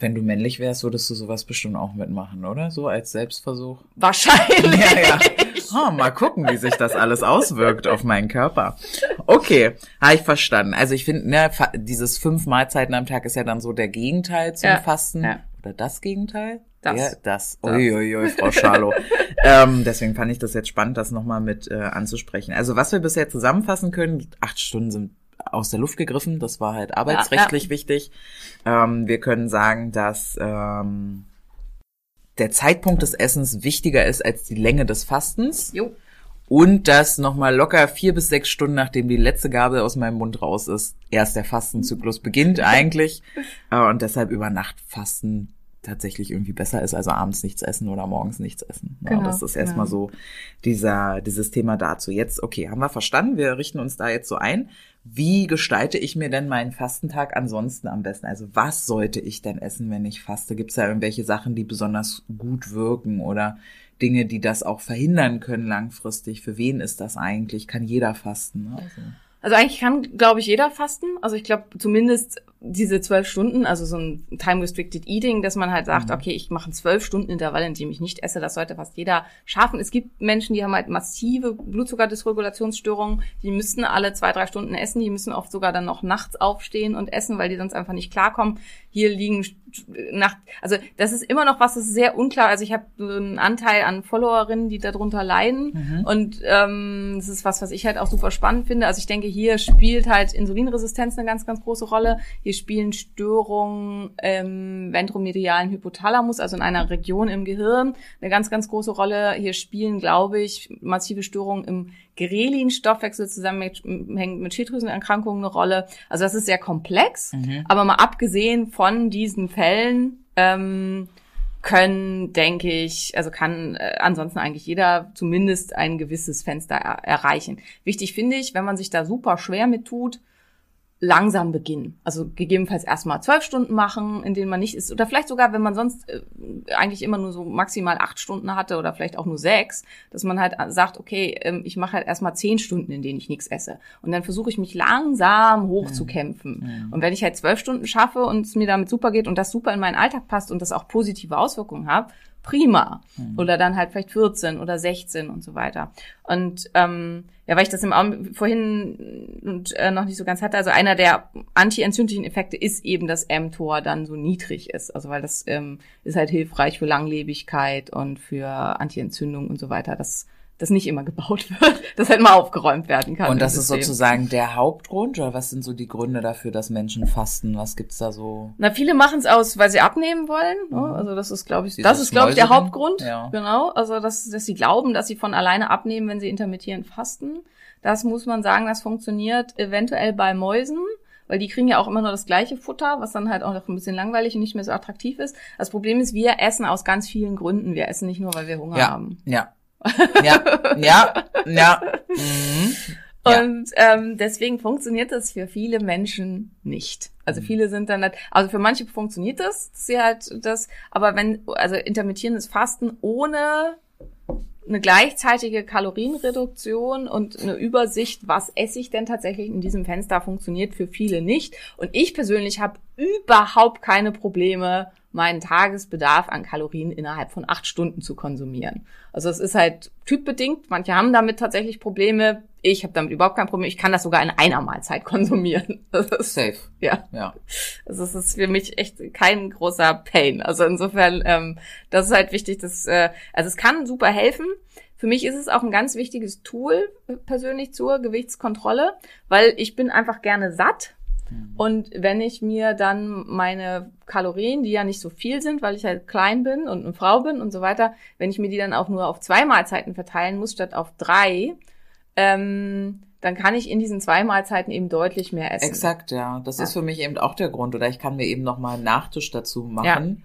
Wenn du männlich wärst, würdest du sowas bestimmt auch mitmachen, oder? So als Selbstversuch. Wahrscheinlich. Ja, ja. Oh, mal gucken, wie sich das alles auswirkt auf meinen Körper. Okay, habe ich verstanden. Also ich finde, ne, dieses fünf Mahlzeiten am Tag ist ja dann so der Gegenteil zum Ja, Fasten. ja. Oder das Gegenteil? Das. Ja, das. Uiuiui, Frau Schalow. *laughs* ähm, deswegen fand ich das jetzt spannend, das nochmal mit äh, anzusprechen. Also was wir bisher zusammenfassen können, acht Stunden sind aus der Luft gegriffen. Das war halt arbeitsrechtlich wichtig. Ähm, wir können sagen, dass ähm, der Zeitpunkt des Essens wichtiger ist als die Länge des Fastens Jo. und dass nochmal locker vier bis sechs Stunden, nachdem die letzte Gabel aus meinem Mund raus ist, erst der Fastenzyklus beginnt *laughs* eigentlich äh, und deshalb über Nacht Fasten tatsächlich irgendwie besser ist, also abends nichts essen oder morgens nichts essen. Ja, Genau, das ist erstmal genau. so dieser, dieses Thema dazu. Jetzt, okay, haben wir verstanden, wir richten uns da jetzt so ein. Wie gestalte ich mir denn meinen Fastentag ansonsten am besten? Also was sollte ich denn essen, wenn ich faste? Gibt es da irgendwelche Sachen, die besonders gut wirken oder Dinge, die das auch verhindern können langfristig? Für wen ist das eigentlich? Kann jeder fasten? ne? Also, Also eigentlich kann, glaube ich, jeder fasten. Also ich glaube zumindest diese zwölf Stunden, also so ein Time-Restricted Eating, dass man halt sagt, okay, ich mache einen zwölf Stunden Intervall, in dem ich nicht esse. Das sollte fast jeder schaffen. Es gibt Menschen, die haben halt massive Blutzuckerdysregulationsstörungen. Die müssten alle zwei, drei Stunden essen. Die müssen oft sogar dann noch nachts aufstehen und essen, weil die sonst einfach nicht klarkommen. Hier liegen nach, also das ist immer noch was, das ist sehr unklar. Also ich habe so einen Anteil an Followerinnen, die darunter leiden. Und ähm, das ist was, was ich halt auch super spannend finde. Also ich denke, hier spielt halt Insulinresistenz eine ganz, ganz große Rolle. Hier spielen Störungen im ventromedialen Hypothalamus, also in einer Region im Gehirn, eine ganz, ganz große Rolle. Hier spielen, glaube ich, massive Störungen im Grelin-Stoffwechsel zusammenhängt mit Schilddrüsenerkrankungen eine Rolle. Also das ist sehr komplex. Aber mal abgesehen von diesen Fällen ähm, können, denke ich, also kann äh, ansonsten eigentlich jeder zumindest ein gewisses Fenster er erreichen. Wichtig finde ich, wenn man sich da super schwer mit tut, langsam beginnen. Also gegebenenfalls erstmal zwölf Stunden machen, in denen man nicht ist. Oder vielleicht sogar, wenn man sonst äh, eigentlich immer nur so maximal acht Stunden hatte oder vielleicht auch nur sechs, dass man halt sagt, okay, ähm, ich mache halt erstmal zehn Stunden, in denen ich nichts esse. Und dann versuche ich mich langsam hochzukämpfen. Und wenn ich halt zwölf Stunden schaffe und es mir damit super geht und das super in meinen Alltag passt und das auch positive Auswirkungen hat, prima. Oder dann halt vielleicht 14 oder 16 und so weiter. Und ähm, ja, weil ich das im Augen vorhin und äh, noch nicht so ganz hatte, also einer der antientzündlichen Effekte ist eben, dass mTOR dann so niedrig ist. Also weil das ähm, ist halt hilfreich für Langlebigkeit und für Antientzündung und so weiter, dass das nicht immer gebaut *laughs* wird, dass halt mal aufgeräumt werden kann. Und das ist sozusagen der Hauptgrund, oder was sind so die Gründe dafür, dass Menschen fasten? Was gibt's da so? Na, viele machen es aus, weil sie abnehmen wollen. Ne? Also das ist, glaube ich, Dieses das ist, glaube ich, der. Hauptgrund. Ja. Genau. Also dass, dass sie glauben, dass sie von alleine abnehmen, wenn sie intermittierend fasten. Das muss man sagen, das funktioniert eventuell bei Mäusen. Weil die kriegen ja auch immer nur das gleiche Futter, was dann halt auch noch ein bisschen langweilig und nicht mehr so attraktiv ist. Das Problem ist, wir essen aus ganz vielen Gründen. Wir essen nicht nur, weil wir Hunger Ja, haben. ja, ja, ja, ja. Mhm. Ja. Und ähm, deswegen funktioniert das für viele Menschen nicht. Also Mhm. viele sind dann halt, also für manche funktioniert das, sie halt das, aber wenn, also intermittierendes Fasten ohne eine gleichzeitige Kalorienreduktion und eine Übersicht, was esse ich denn tatsächlich in diesem Fenster, funktioniert für viele nicht. Und ich persönlich habe überhaupt keine Probleme, meinen Tagesbedarf an Kalorien innerhalb von acht Stunden zu konsumieren. Also es ist halt typbedingt. Manche haben damit tatsächlich Probleme. Ich habe damit überhaupt kein Problem. Ich kann das sogar in einer Mahlzeit *laughs* konsumieren. Das ist, Safe. ja. Ja. Also es ist für mich echt kein großer Pain. Also insofern, ähm, das ist halt wichtig, dass, äh, also es kann super helfen. Für mich ist es auch ein ganz wichtiges Tool äh, persönlich zur Gewichtskontrolle, weil ich bin einfach gerne satt. Und wenn ich mir dann meine Kalorien, die ja nicht so viel sind, weil ich halt klein bin und eine Frau bin und so weiter, wenn ich mir die dann auch nur auf zwei Mahlzeiten verteilen muss statt auf drei, ähm, dann kann ich in diesen zwei Mahlzeiten eben deutlich mehr essen. Exakt, ja. Das Ja. ist für mich eben auch der Grund. Oder ich kann mir eben noch mal einen Nachtisch dazu machen.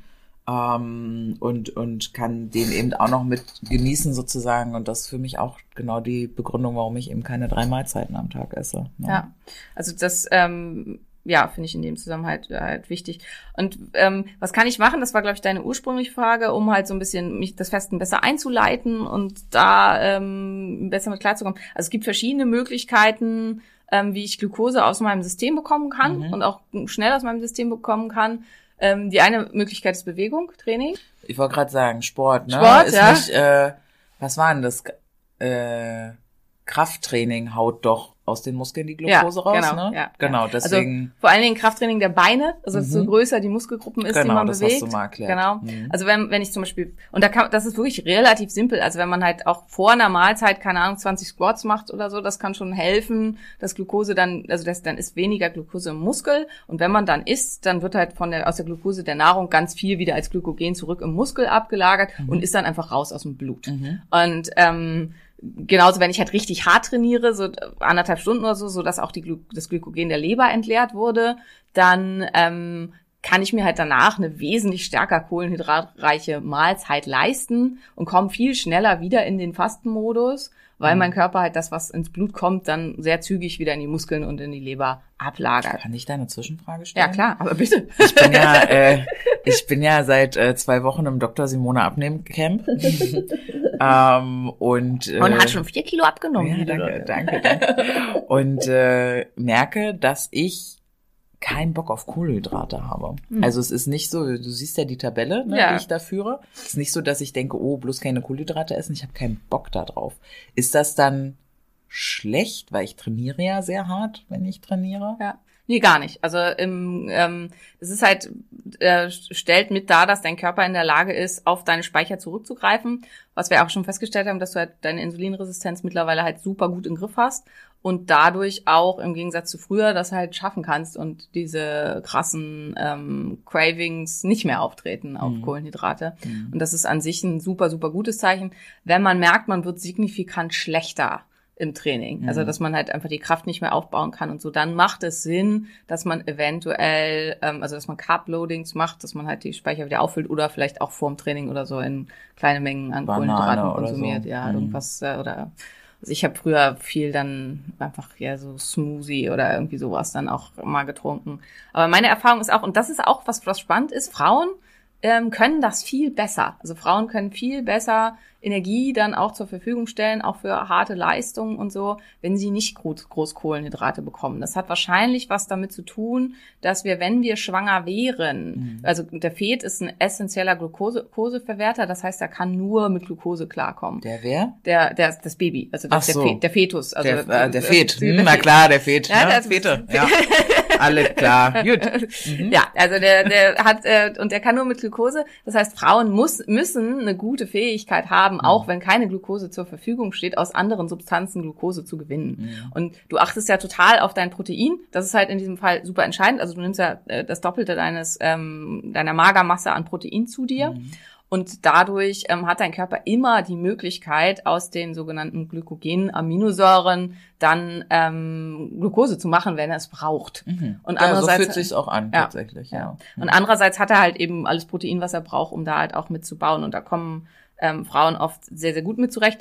Ähm, und, und kann den eben auch noch mit genießen sozusagen. Und das ist für mich auch genau die Begründung, warum ich eben keine drei Mahlzeiten am Tag esse. ne? Ja, also das, ähm, ja, finde ich in dem Zusammenhang halt, halt wichtig. Und ähm, was kann ich machen? Das war, glaube ich, deine ursprüngliche Frage, um halt so ein bisschen mich das Festen besser einzuleiten und da ähm, besser mit klarzukommen. Also es gibt verschiedene Möglichkeiten, ähm, wie ich Glucose aus meinem System bekommen kann Mhm. und auch schnell aus meinem System bekommen kann. Ähm, die eine Möglichkeit ist Bewegung, Training. Ich wollte gerade sagen, Sport, ne? Sport, ist ja. nicht, äh, was war denn das? Äh, Krafttraining haut doch aus den Muskeln die Glucose raus, genau, ne? ja, genau, ja. deswegen. Also vor allen Dingen Krafttraining der Beine, also desto Mhm. größer die Muskelgruppen ist, die Genau, man das bewegt. hast du mal erklärt. Genau. Mhm. Also wenn, wenn ich zum Beispiel, und da kann, das ist wirklich relativ simpel, also wenn man halt auch vor einer Mahlzeit, keine Ahnung, 20 Squats macht oder so, das kann schon helfen, dass Glucose dann, also das, dann ist weniger Glucose im Muskel und wenn man dann isst, dann wird halt von der, aus der Glucose der Nahrung ganz viel wieder als Glykogen zurück im Muskel abgelagert Mhm. und ist dann einfach raus aus dem Blut. Und ähm, genauso, wenn ich halt richtig hart trainiere, so anderthalb Stunden oder so, so dass auch die Glu das Glykogen der Leber entleert wurde, dann ähm, kann ich mir halt danach eine wesentlich stärker kohlenhydratreiche Mahlzeit leisten und komme viel schneller wieder in den Fastenmodus, weil Mhm. mein Körper halt das, was ins Blut kommt, dann sehr zügig wieder in die Muskeln und in die Leber ablagert. Kann ich da eine Zwischenfrage stellen? Ja, klar, aber bitte. Ich bin ja, *laughs* äh, ich bin ja seit äh, zwei Wochen im Dr. Simone Abnehmcamp. *laughs* ähm, und, äh, Und hat schon vier Kilo abgenommen. Ja, danke, danke, danke. Und äh, merke, dass ich keinen Bock auf Kohlenhydrate habe. Also es ist nicht so, du siehst ja die Tabelle, ne, Ja. die ich da führe. Es ist nicht so, dass ich denke, oh, bloß keine Kohlenhydrate essen, ich habe keinen Bock da drauf. Ist das dann schlecht, weil ich trainiere ja sehr hart, wenn ich trainiere? Ja. Nee, gar nicht. Also im, ähm, es ist halt, äh, stellt mit dar, dass dein Körper in der Lage ist, auf deine Speicher zurückzugreifen. Was wir auch schon festgestellt haben, dass du halt deine Insulinresistenz mittlerweile halt super gut im Griff hast und dadurch auch im Gegensatz zu früher das halt schaffen kannst und diese krassen ähm, Cravings nicht mehr auftreten auf Mhm. Kohlenhydrate. Und das ist an sich ein super, super gutes Zeichen, wenn man merkt, man wird signifikant schlechter im Training. Also, Mhm. dass man halt einfach die Kraft nicht mehr aufbauen kann und so. Dann macht es Sinn, dass man eventuell, ähm, also dass man Carb-Loadings macht, dass man halt die Speicher wieder auffüllt oder vielleicht auch vorm Training oder so in kleine Mengen an Banane Kohlenhydraten konsumiert. so. Ja, Mhm. irgendwas äh, oder also ich habe früher viel dann einfach ja so Smoothie oder irgendwie sowas dann auch mal getrunken. Aber meine Erfahrung ist auch, und das ist auch was, was spannend ist, Frauen ähm, können das viel besser. Also Frauen können viel besser Energie dann auch zur Verfügung stellen, auch für harte Leistungen und so, wenn sie nicht groß, groß Kohlenhydrate bekommen. Das hat wahrscheinlich was damit zu tun, dass wir, wenn wir schwanger wären, also der Fet ist ein essentieller Glukose- Glukoseverwerter, das heißt, er kann nur mit Glukose klarkommen. Der wer? Der, der, das Baby, also Ach so. der, Fe- der Fetus. Also Der, äh, der Fet. der *laughs* Hm, na klar, der Fet. Ja, Ja, das- Fete. Ja. Alle klar. Gut. Mhm. Ja, also der, der hat äh, und der kann nur mit Glukose. Das heißt, Frauen muss, müssen eine gute Fähigkeit haben, Mhm. auch wenn keine Glukose zur Verfügung steht, aus anderen Substanzen Glukose zu gewinnen. Mhm. Und du achtest ja total auf dein Protein. Das ist halt in diesem Fall super entscheidend. Also du nimmst ja äh, das Doppelte deines ähm, deiner Magermasse an Protein zu dir. Mhm. Und dadurch ähm, hat dein Körper immer die Möglichkeit, aus den sogenannten glykogenen Aminosäuren dann ähm, Glukose zu machen, wenn er es braucht. Mhm. Und ja, so andererseits fühlt sich's auch an, Ja. tatsächlich. Ja. und andererseits hat er halt eben alles Protein, was er braucht, um da halt auch mitzubauen. Und da kommen ähm, Frauen oft sehr, sehr gut mit zurecht.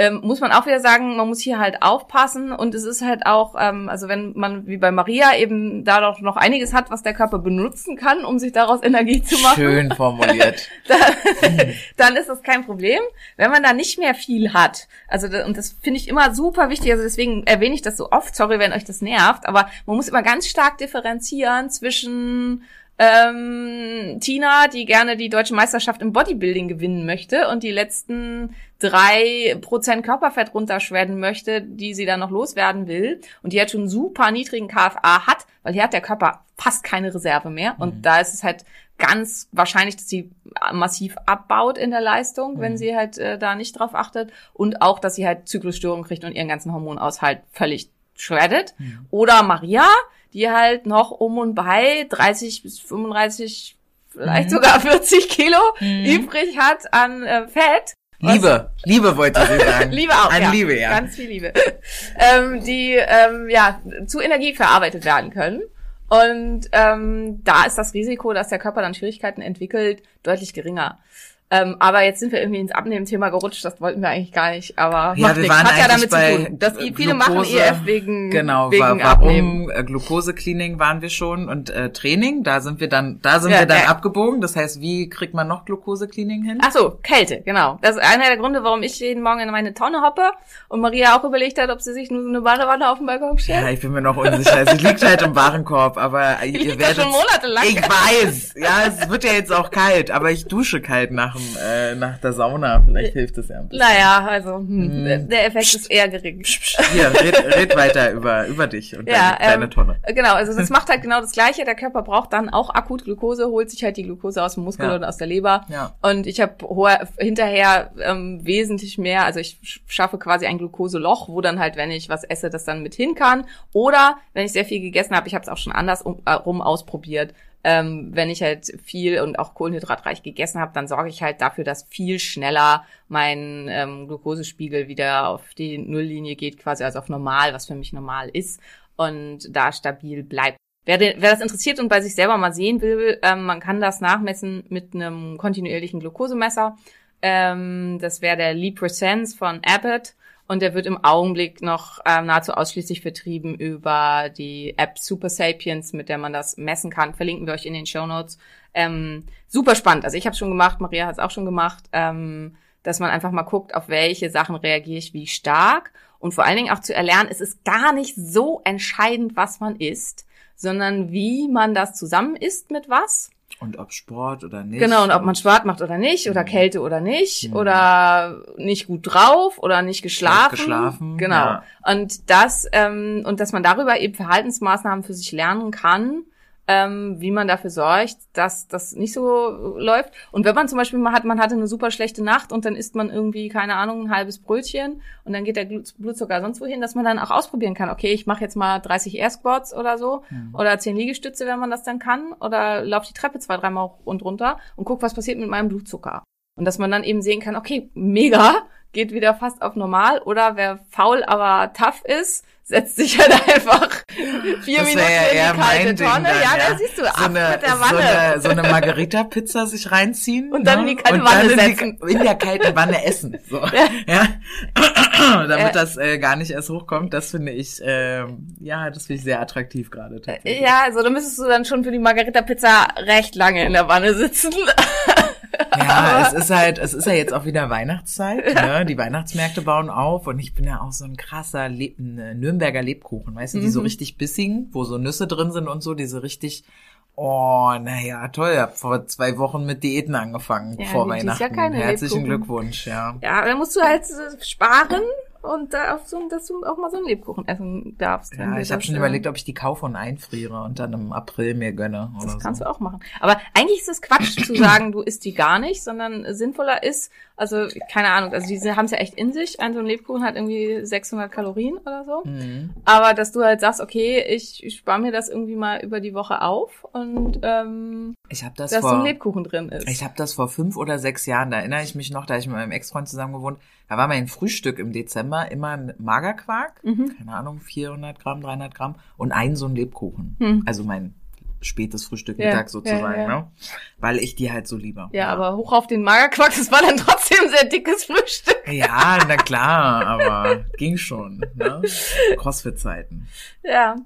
Ähm, muss man auch wieder sagen, man muss hier halt aufpassen und es ist halt auch, ähm, also wenn man wie bei Maria eben da doch noch einiges hat, was der Körper benutzen kann, um sich daraus Energie zu machen, Schön formuliert. *laughs* dann ist das kein Problem. Wenn man da nicht mehr viel hat, also und das finde ich immer super wichtig, also deswegen erwähne ich das so oft, sorry, wenn euch das nervt, aber man muss immer ganz stark differenzieren zwischen ähm, Tina, die gerne die deutsche Meisterschaft im Bodybuilding gewinnen möchte und die letzten drei Prozent Körperfett runterschwellen möchte, die sie dann noch loswerden will. Und die jetzt schon einen super niedrigen KFA hat, weil hier hat der Körper fast keine Reserve mehr. Und da ist es halt ganz wahrscheinlich, dass sie massiv abbaut in der Leistung, wenn sie halt äh, da nicht drauf achtet. Und auch, dass sie halt Zyklusstörungen kriegt und ihren ganzen Hormonaushalt völlig shreddet. Oder Maria, die halt noch um und bei 30 bis 35, vielleicht sogar *laughs* 40 Kilo übrig hat an äh, Fett. Was- Liebe, Liebe wollte sie sagen. *laughs* Liebe auch, An ja. Liebe, ja. Ganz viel Liebe. ähm, die ähm, ja zu Energie verarbeitet werden können. Und ähm, da ist das Risiko, dass der Körper dann Schwierigkeiten entwickelt, deutlich geringer. Ähm, aber jetzt sind wir irgendwie ins Abnehmen-Thema gerutscht, das wollten wir eigentlich gar nicht, aber Ja, macht wir waren hat ja damit zu tun. Dass äh, viele machen. EF wegen, genau, wegen wa Abnehmen. warum äh, Glukose-Cleaning waren wir schon und äh, Training, da sind wir dann, da sind Ja, wir dann ja. abgebogen. Das heißt, wie kriegt man noch Glukose-Cleaning hin? Ach so, Kälte, genau. Das ist einer der Gründe, warum ich jeden Morgen in meine Tonne hoppe und Maria auch überlegt hat, ob sie sich nur so eine Badewanne auf den Balkon stellt. Ja, ich bin mir noch unsicher. Sie liegt halt im Warenkorb, aber *laughs* ihr werdet schon monatelang. Ich weiß. Ja, es wird ja jetzt auch kalt, aber ich dusche kalt nach dem, äh, nach der Sauna. Vielleicht hilft es ja ein bisschen. Naja, also hm, Mhm. der Effekt ist eher gering. Hier, red, red weiter über, über dich und Ja, deine kleine ähm, Tonne. Genau, also das *laughs* macht halt genau das Gleiche. Der Körper braucht dann auch akut Glukose, holt sich halt die Glukose aus dem Muskel Ja. und aus der Leber. Ja. Und ich habe hinterher ähm, wesentlich mehr, also ich sch- schaffe quasi ein Glukoseloch, wo dann halt, wenn ich was esse, das dann mit hin kann. Oder wenn ich sehr viel gegessen habe, ich habe es auch schon anders um, äh, ausprobiert. Ähm, wenn ich halt viel und auch kohlenhydratreich gegessen habe, dann sorge ich halt dafür, dass viel schneller mein ähm, Glukosespiegel wieder auf die Nulllinie geht, quasi also auf normal, was für mich normal ist und da stabil bleibt. Wer, den, wer das interessiert und bei sich selber mal sehen will, ähm, man kann das nachmessen mit einem kontinuierlichen Glukosemesser. Ähm, das wäre der LipreSense von Abbott und der wird im Augenblick noch ähm, nahezu ausschließlich vertrieben über die App Super Sapiens, mit der man das messen kann. Verlinken wir euch in den Show Notes. Ähm, super spannend. Also ich habe schon gemacht, Maria hat es auch schon gemacht, ähm, dass man einfach mal guckt, auf welche Sachen reagiere ich wie stark und vor allen Dingen auch zu erlernen, es ist gar nicht so entscheidend, was man isst, sondern wie man das zusammen isst mit was. Und ob Sport oder nicht. Genau, und ob man Sport macht oder nicht, oder Mhm. Kälte oder nicht, Mhm. oder nicht gut drauf oder nicht geschlafen. geschlafen, Genau. ja. Und das, ähm, und dass man darüber eben Verhaltensmaßnahmen für sich lernen kann, ähm, wie man dafür sorgt, dass das nicht so läuft. Und wenn man zum Beispiel mal hat, man hatte eine super schlechte Nacht und dann isst man irgendwie, keine Ahnung, ein halbes Brötchen und dann geht der Blutzucker sonst wohin, dass man dann auch ausprobieren kann, okay, ich mache jetzt mal 30 Air Squats oder so Mhm. oder 10 Liegestütze, wenn man das dann kann, oder lauf die Treppe zwei, dreimal hoch und runter und guck, was passiert mit meinem Blutzucker. Und dass man dann eben sehen kann, okay, mega, geht wieder fast auf normal, oder wer faul, aber tough ist, setzt sich halt einfach vier Das Minuten ja in die kalte Tonne. dann, ja, ja. da siehst du, so ab eine, mit der so Wanne. eine, so eine Margarita-Pizza sich reinziehen. Und dann ne? in die kalte Wanne in die- setzen. In der kalten Wanne essen. So. *laughs* Ja. *clears throat* Damit Äh. das äh, gar nicht erst hochkommt, das finde ich, ähm, ja, das finde ich sehr attraktiv gerade tatsächlich. ja, also da müsstest du dann schon für die Margarita-Pizza recht lange in der Wanne sitzen. *laughs* Ja, *laughs* es ist halt, es ist ja jetzt auch wieder Weihnachtszeit, ne? Die Weihnachtsmärkte bauen auf und ich bin ja auch so ein krasser Leb äh, Nürnberger Lebkuchen, weißt du, die so Mhm. richtig bissigen, wo so Nüsse drin sind und so, diese richtig, oh, naja, toll, hab vor zwei Wochen mit Diäten angefangen Ja, vor Weihnachten. ja keine Herzlichen Lebkuchen. Glückwunsch, ja. Ja, dann musst du halt äh, sparen und da auf so, dass du auch mal so einen Lebkuchen essen darfst. Ja, ich habe schon überlegt, ob ich die kaufe und einfriere und dann im April mir gönne oder Das kannst so. du auch machen. Aber eigentlich ist es Quatsch zu sagen, du isst die gar nicht, sondern sinnvoller ist, also keine Ahnung, also diese haben es ja echt in sich. Ein so ein Lebkuchen hat irgendwie 600 Kalorien oder so. Mhm. Aber dass du halt sagst, okay, ich, ich spare mir das irgendwie mal über die Woche auf und ähm, Ich habe das dass so ein vor Lebkuchen drin ist. Ich habe das vor fünf oder sechs Jahren, da erinnere ich mich noch, da ich mit meinem Ex-Freund zusammen gewohnt, da war mein Frühstück im Dezember immer ein Magerquark, Mhm. keine Ahnung, 400 Gramm, 300 Gramm und ein so ein Lebkuchen. Hm. Also mein spätes Frühstück, Ja, Mittag sozusagen, ja, ja. ne? Weil ich die halt so liebe. ja, aber hoch auf den Magerquark, das war dann trotzdem ein sehr dickes Frühstück. Ja, na klar, aber ging schon, ne? Crossfit-Zeiten. Ja.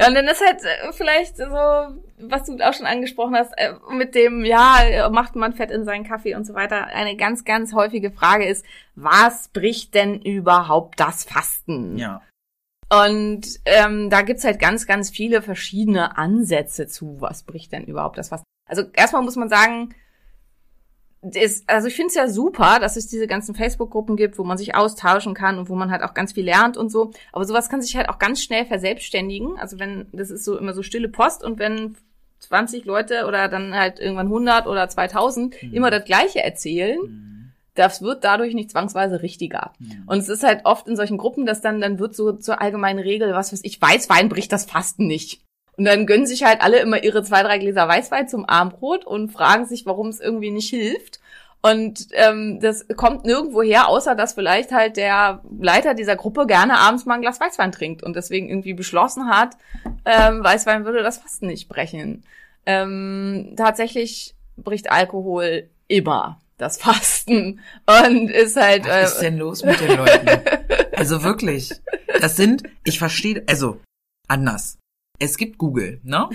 Ja, und dann ist halt äh, vielleicht so, was du auch schon angesprochen hast, äh, mit dem, ja, macht man Fett in seinen Kaffee und so weiter. Eine ganz, ganz häufige Frage ist, was bricht denn überhaupt das Fasten? Ja. Und ähm, da gibt's halt ganz, ganz viele verschiedene Ansätze zu, was bricht denn überhaupt das Fasten. Also erstmal muss man sagen, ist, also ich finde es ja super, dass es diese ganzen Facebook-Gruppen gibt, wo man sich austauschen kann und wo man halt auch ganz viel lernt und so. Aber sowas kann sich halt auch ganz schnell verselbstständigen. Also wenn, das ist so immer so stille Post und wenn 20 Leute oder dann halt irgendwann 100 oder 2000 Mhm. immer das Gleiche erzählen, Mhm. das wird dadurch nicht zwangsweise richtiger. Mhm. Und es ist halt oft in solchen Gruppen, dass dann, dann wird so zur allgemeinen Regel, was weiß ich, Weißwein bricht das Fasten nicht. Und dann gönnen sich halt alle immer ihre zwei, drei Gläser Weißwein zum Abendbrot und fragen sich, warum es irgendwie nicht hilft. Und ähm, das kommt nirgendwo her, außer dass vielleicht halt der Leiter dieser Gruppe gerne abends mal ein Glas Weißwein trinkt und deswegen irgendwie beschlossen hat, ähm, Weißwein würde das Fasten nicht brechen. Ähm, tatsächlich bricht Alkohol immer das Fasten und ist halt äh, Was ist denn los mit den Leuten? *laughs* Also wirklich. Das sind, ich verstehe, also anders. Es gibt Google, ne?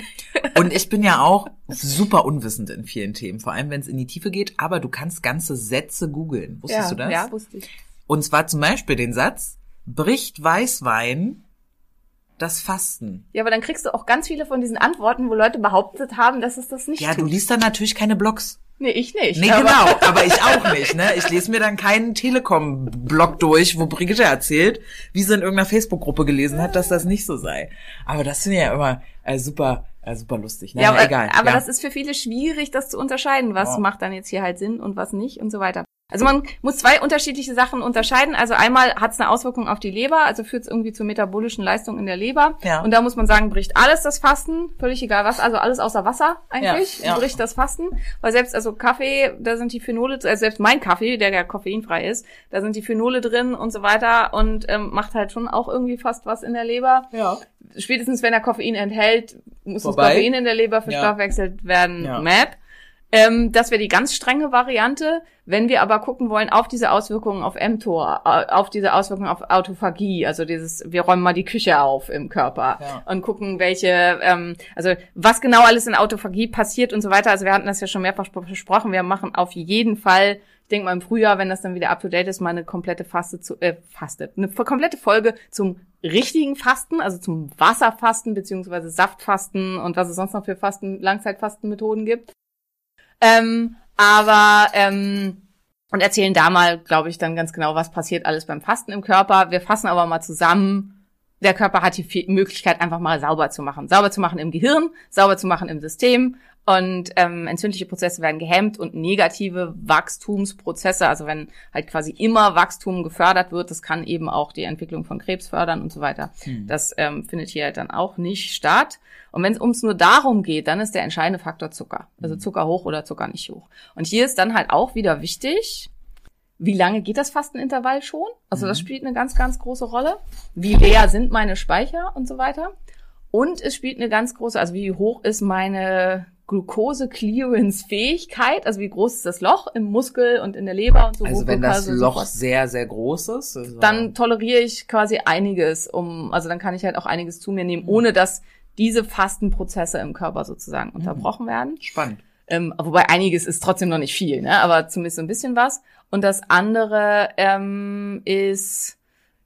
Und ich bin ja auch super unwissend in vielen Themen, vor allem wenn es in die Tiefe geht, aber du kannst ganze Sätze googeln. Wusstest ja, du das? Ja, wusste ich. Und zwar zum Beispiel den Satz, bricht Weißwein das Fasten? Ja, aber dann kriegst du auch ganz viele von diesen Antworten, wo Leute behauptet haben, dass es das nicht Ja, tut. du liest dann natürlich keine Blogs. Nee, ich nicht. Nee, aber- genau, aber ich auch nicht, ne? Ich lese mir dann keinen Telekom-Blog durch, wo Brigitte erzählt, wie sie in irgendeiner Facebook-Gruppe gelesen hat, dass das nicht so sei. Aber das finde ich ja immer äh, super, äh, super lustig. Ne? Ja, aber, egal. aber ja. das ist für viele schwierig, das zu unterscheiden, was Ja. macht dann jetzt hier halt Sinn und was nicht und so weiter. Also man muss zwei unterschiedliche Sachen unterscheiden. Also einmal hat es eine Auswirkung auf die Leber, also führt es irgendwie zur metabolischen Leistung in der Leber. Ja. Und da muss man sagen, bricht alles das Fasten, völlig egal was, also alles außer Wasser eigentlich, Ja, ja. bricht das Fasten. Weil selbst also Kaffee, da sind die Phenole, also selbst mein Kaffee, der ja koffeinfrei ist, da sind die Phenole drin und so weiter und ähm, macht halt schon auch irgendwie fast was in der Leber ja. spätestens wenn er Koffein enthält, muss Vorbei. das Koffein in der Leber verstoffwechselt werden. Ja. MAP. Ähm, das wäre die ganz strenge Variante. Wenn wir aber gucken wollen auf diese Auswirkungen auf mTOR, äh, auf diese Auswirkungen auf Autophagie, also dieses, wir räumen mal die Küche auf im Körper Ja. und gucken, welche, ähm, also was genau alles in Autophagie passiert und so weiter. Also wir hatten das ja schon mehrfach bes- besprochen. Wir machen auf jeden Fall, ich denke mal im Frühjahr, wenn das dann wieder up to date ist, mal eine komplette Faste zu, äh, Faste, eine komplette Folge zum richtigen Fasten, also zum Wasserfasten beziehungsweise Saftfasten und was es sonst noch für Fasten, Langzeitfastenmethoden gibt. Ähm, aber ähm, und erzählen da mal, glaube ich, dann ganz genau, was passiert alles beim Fasten im Körper. Wir fassen aber mal zusammen. Der Körper hat die Möglichkeit, einfach mal sauber zu machen. Sauber zu machen im Gehirn, sauber zu machen im System. Und ähm, entzündliche Prozesse werden gehemmt und negative Wachstumsprozesse, also wenn halt quasi immer Wachstum gefördert wird, das kann eben auch die Entwicklung von Krebs fördern und so weiter. Das ähm, findet hier halt dann auch nicht statt. Und wenn es ums nur darum geht, dann ist der entscheidende Faktor Zucker. Also Zucker hoch oder Zucker nicht hoch. Und hier ist dann halt auch wieder wichtig, wie lange geht das Fastenintervall schon? Also das spielt eine ganz, ganz große Rolle. Wie leer sind meine Speicher und so weiter. Und es spielt eine ganz große, also wie hoch ist meine Glucose-Clearance-Fähigkeit, also wie groß ist das Loch im Muskel und in der Leber und so. Also wenn das Loch sowas. sehr, sehr groß ist, also dann toleriere ich quasi einiges, um, also dann kann ich halt auch einiges zu mir nehmen, ohne dass diese Fastenprozesse im Körper sozusagen unterbrochen werden. spannend. Ähm, wobei einiges ist trotzdem noch nicht viel, ne? aber zumindest so ein bisschen was. Und das andere ähm, ist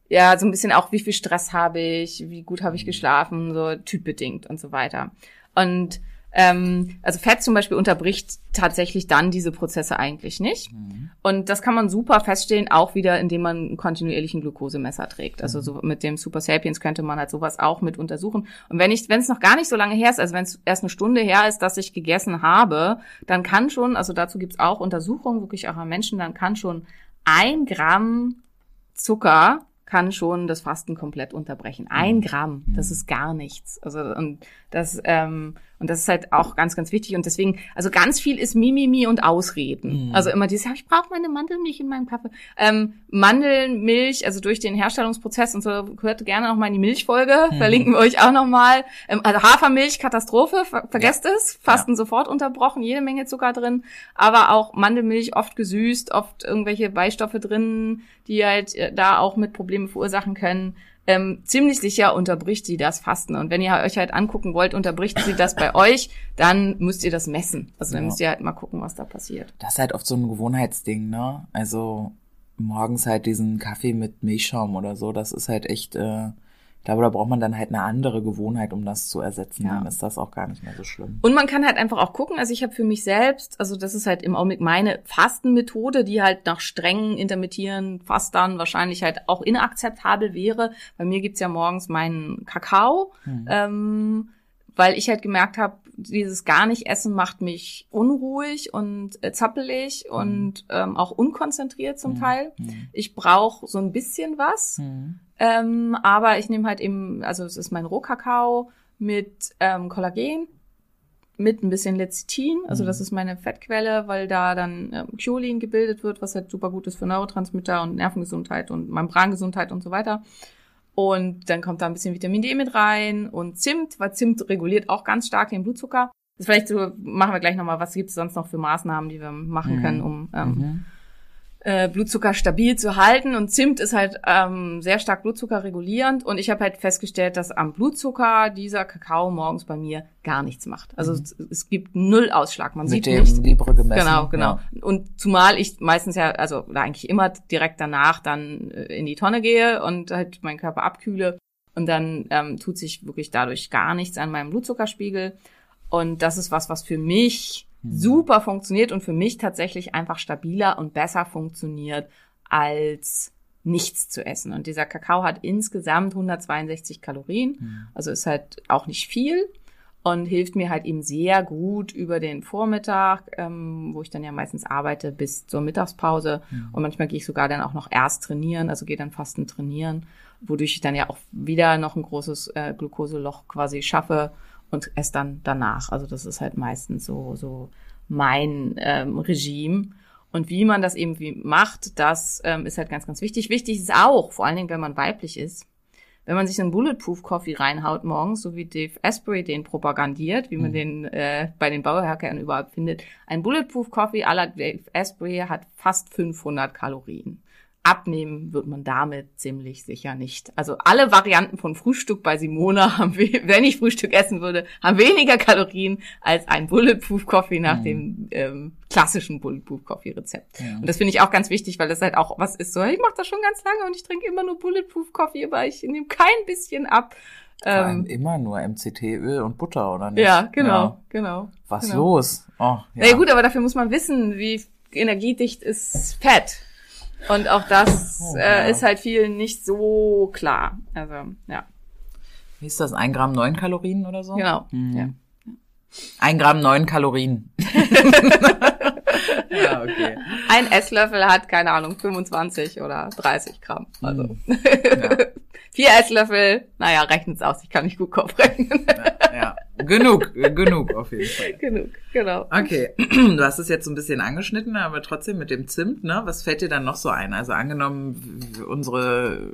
ja so ein bisschen auch, wie viel Stress habe ich, wie gut habe ich geschlafen, so typbedingt und so weiter. Und ähm, also Fett zum Beispiel unterbricht tatsächlich dann diese Prozesse eigentlich nicht. Und das kann man super feststellen, auch wieder, indem man einen kontinuierlichen Glukosemesser trägt. Also so mit dem Super Sapiens könnte man halt sowas auch mit untersuchen. Und wenn ich, wenn es noch gar nicht so lange her ist, also wenn es erst eine Stunde her ist, dass ich gegessen habe, dann kann schon, also dazu gibt's auch Untersuchungen, wirklich auch an Menschen, dann kann schon ein Gramm Zucker kann schon das Fasten komplett unterbrechen. Ein Gramm, das ist gar nichts. Also und das ähm, und das ist halt auch ganz, ganz wichtig. Und deswegen, also ganz viel ist Mimimi und Ausreden. Also immer dieses, ja, ich brauche meine Mandelmilch in meinem Kaffee. Ähm, Mandelmilch, also durch den Herstellungsprozess und so, hört gerne noch mal in die Milchfolge, verlinken wir euch auch noch mal. Ähm, also Hafermilch, Katastrophe, ver vergesst es. Fasten sofort unterbrochen, jede Menge Zucker drin. Aber auch Mandelmilch oft gesüßt, oft irgendwelche Beistoffe drin, die halt äh, da auch mit Probleme verursachen können ähm, ziemlich sicher unterbricht sie das Fasten. Und wenn ihr euch halt angucken wollt, unterbricht sie das bei *laughs* euch, dann müsst ihr das messen. Also dann Ja. müsst ihr halt mal gucken, was da passiert. Das ist halt oft so ein Gewohnheitsding, ne? Also morgens halt diesen Kaffee mit Milchschaum oder so, das ist halt echt, äh, ich glaube, da braucht man dann halt eine andere Gewohnheit, um das zu ersetzen. Ja. Dann ist das auch gar nicht mehr so schlimm. Und man kann halt einfach auch gucken, also ich habe für mich selbst, also das ist halt im Augenblick meine Fastenmethode, die halt nach strengen intermittieren Fastern wahrscheinlich halt auch inakzeptabel wäre. Bei mir gibt's ja morgens meinen Kakao, ähm, weil ich halt gemerkt habe, dieses gar nicht essen macht mich unruhig und äh, zappelig und ähm, auch unkonzentriert zum Teil. Ich brauche so ein bisschen was. Ähm, aber ich nehme halt eben, also es ist mein Rohkakao mit ähm, Kollagen, mit ein bisschen Lecithin, also das ist meine Fettquelle, weil da dann ähm, Cholin gebildet wird, was halt super gut ist für Neurotransmitter und Nervengesundheit und Membrangesundheit und so weiter. Und dann kommt da ein bisschen Vitamin D mit rein und Zimt, weil Zimt reguliert auch ganz stark den Blutzucker. Das vielleicht so, machen wir gleich nochmal, was gibt es sonst noch für Maßnahmen, die wir machen können, um ähm, äh, Blutzucker stabil zu halten. Und Zimt ist halt ähm, sehr stark Blutzucker regulierend. Und ich habe halt festgestellt, dass am Blutzucker dieser Kakao morgens bei mir gar nichts macht. Also es, es gibt null Ausschlag. Man Mit sieht dem nicht. Libre gemessen. Genau, genau. Ja. Und zumal ich meistens ja, also oder eigentlich immer direkt danach dann äh, in die Tonne gehe und halt meinen Körper abkühle. Und dann ähm, tut sich wirklich dadurch gar nichts an meinem Blutzuckerspiegel. Und das ist was, was für mich super funktioniert und für mich tatsächlich einfach stabiler und besser funktioniert als nichts zu essen. Und dieser Kakao hat insgesamt 162 Kalorien, also ist halt auch nicht viel und hilft mir halt eben sehr gut über den Vormittag, ähm, wo ich dann ja meistens arbeite, bis zur Mittagspause. Und manchmal gehe ich sogar dann auch noch erst trainieren, also gehe dann fasten trainieren, wodurch ich dann ja auch wieder noch ein großes äh, Glukoseloch quasi schaffe und esse dann danach. Also das ist halt meistens so, so mein ähm, Regime. Und wie man das eben wie macht, das ähm, ist halt ganz, ganz wichtig. Wichtig ist auch, vor allen Dingen, wenn man weiblich ist, wenn man sich einen Bulletproof Coffee reinhaut morgens, so wie Dave Asprey den propagandiert, wie man den äh, bei den Bauherkern überhaupt findet. Ein Bulletproof Coffee à la Dave Asprey hat fast 500 Kalorien. Abnehmen wird man damit ziemlich sicher nicht. Also alle Varianten von Frühstück bei Simona haben, we- wenn ich Frühstück essen würde, haben weniger Kalorien als ein Bulletproof Coffee nach dem ähm, klassischen Bulletproof Coffee Rezept. Ja. Und das finde ich auch ganz wichtig, weil das halt auch was ist so, ich mache das schon ganz lange und ich trinke immer nur Bulletproof Coffee, aber ich nehme kein bisschen ab. Ähm, immer nur MCT-Öl und Butter, oder nicht? ja, genau, Ja. genau. Was genau. los? Oh, ja. Na ja, gut, aber dafür muss man wissen, wie energiedicht ist Fett. Und auch das Oh, äh, ja. ist halt vielen nicht so klar. Also, ja, Wie ist das? Ein Gramm neun Kalorien oder so? genau. Mhm. Ja. Ein Gramm neun Kalorien. *laughs* ja, okay. Ein Esslöffel hat, keine Ahnung, 25 oder 30 Gramm. Also Mhm. Ja, vier Esslöffel, naja, rechnet's aus, ich kann nicht gut Kopf rechnen. ja, ja. Genug, äh, genug auf jeden Fall. *laughs* Genug, genau. Okay, *clears throat* du hast es jetzt so ein bisschen angeschnitten, aber trotzdem mit dem Zimt, ne? Was fällt dir dann noch so ein? Also angenommen, unsere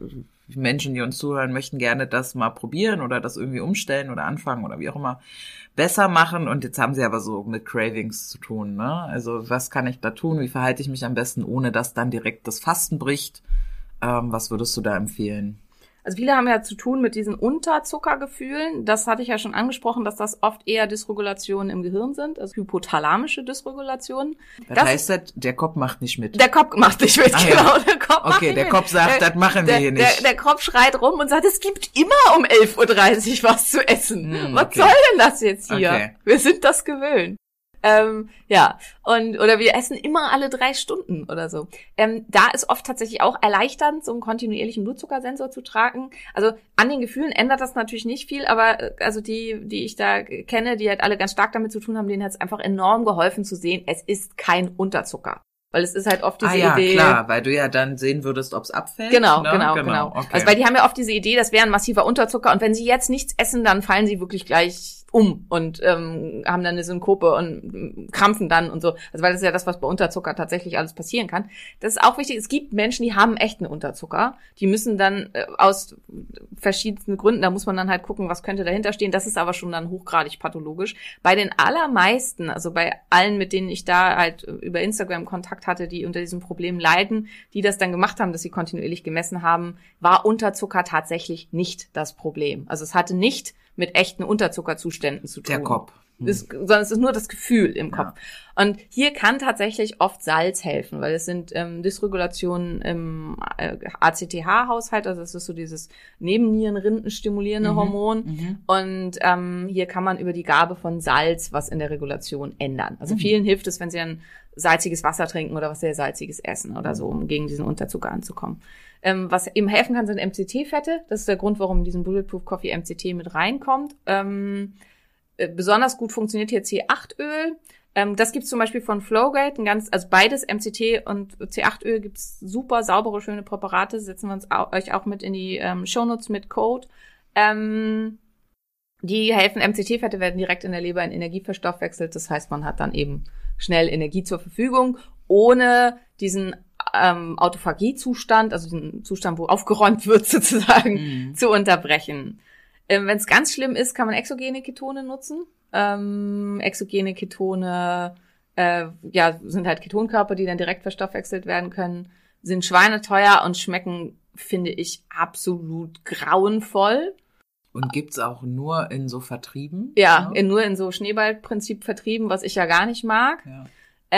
Menschen, die uns zuhören, möchten gerne das mal probieren oder das irgendwie umstellen oder anfangen oder wie auch immer besser machen und jetzt haben sie aber so mit Cravings zu tun, ne? Also was kann ich da tun? Wie verhalte ich mich am besten, ohne dass dann direkt das Fasten bricht? Ähm, was würdest du da empfehlen? Also viele haben ja zu tun mit diesen Unterzuckergefühlen. Das hatte ich ja schon angesprochen, dass das oft eher Dysregulationen im Gehirn sind, also hypothalamische Dysregulationen. Das, Das- heißt, das, der Kopf macht nicht mit. Der Kopf macht nicht mit, Ah, ja. genau. Der Kopf macht Okay, der. Kopf sagt, Der- das machen wir der, hier Der, nicht. der Kopf schreit rum und sagt, es gibt immer um 11.30 Uhr was zu essen. Hm, Was okay. soll denn das jetzt hier? Okay. Wir sind das gewöhnt. Ähm, ja, und oder wir essen immer alle drei Stunden oder so. Ähm, da ist oft tatsächlich auch erleichternd, so einen kontinuierlichen Blutzuckersensor zu tragen. Also an den Gefühlen ändert das natürlich nicht viel, aber äh, also die, die ich da kenne, die halt alle ganz stark damit zu tun haben, denen hat es einfach enorm geholfen zu sehen, es ist kein Unterzucker. Weil es ist halt oft diese ah ja, Idee. klar, weil du ja dann sehen würdest, ob es abfällt. Genau, ne? genau, genau. Okay. Also weil die haben ja oft diese Idee, das wäre ein massiver Unterzucker und wenn sie jetzt nichts essen, dann fallen sie wirklich gleich um und ähm, haben dann eine Synkope und krampfen dann und so. Also weil das ist ja das, was bei Unterzucker tatsächlich alles passieren kann. Das ist auch wichtig. Es gibt Menschen, die haben echten Unterzucker. Die müssen dann äh, aus verschiedensten Gründen, da muss man dann halt gucken, was könnte dahinter stehen. Das ist aber schon dann hochgradig pathologisch. Bei den allermeisten, also bei allen, mit denen ich da halt über Instagram Kontakt hatte, die unter diesem Problem leiden, die das dann gemacht haben, dass sie kontinuierlich gemessen haben, war Unterzucker tatsächlich nicht das Problem. Also es hatte nicht mit echten Unterzuckerzuständen zu tun. der Kopf. Hm. Es, sondern es ist nur das Gefühl im Ja. Kopf. Und hier kann tatsächlich oft Salz helfen, weil es sind ähm, Dysregulationen im äh, ACTH-Haushalt, also es ist so dieses Nebennierenrinden stimulierende Mhm. Hormon. Mhm. Und ähm, hier kann man über die Gabe von Salz was in der Regulation ändern. Also Mhm. vielen hilft es, wenn sie dann salziges Wasser trinken oder was sehr salziges essen oder so, um gegen diesen Unterzucker anzukommen. Ähm, was eben helfen kann, sind MCT-Fette. Das ist der Grund, warum diesen Bulletproof Coffee MCT mit reinkommt. Ähm, äh, besonders gut funktioniert hier C8-Öl. Ähm, das gibt's zum Beispiel von Flowgate, ein ganz, also beides MCT und C8-Öl gibt's super saubere, schöne Präparate. Setzen wir uns au euch auch mit in die ähm, Shownotes mit Code. Ähm, die helfen, MCT-Fette werden direkt in der Leber in Energie verstoffwechselt. Das heißt, man hat dann eben schnell Energie zur Verfügung, ohne diesen ähm, Autophagie-Zustand, also den Zustand, wo aufgeräumt wird *laughs* sozusagen, Mhm. zu unterbrechen. Ähm, Wenn es ganz schlimm ist, kann man exogene Ketone nutzen. Ähm, exogene Ketone äh, ja, sind halt Ketonkörper, die dann direkt verstoffwechselt werden können, sind schweineteuer und schmecken, finde ich, absolut grauenvoll. Und gibt's auch nur in so Vertrieben? Ja, in, nur in so Schneeballprinzip vertrieben, was ich ja gar nicht mag. ja.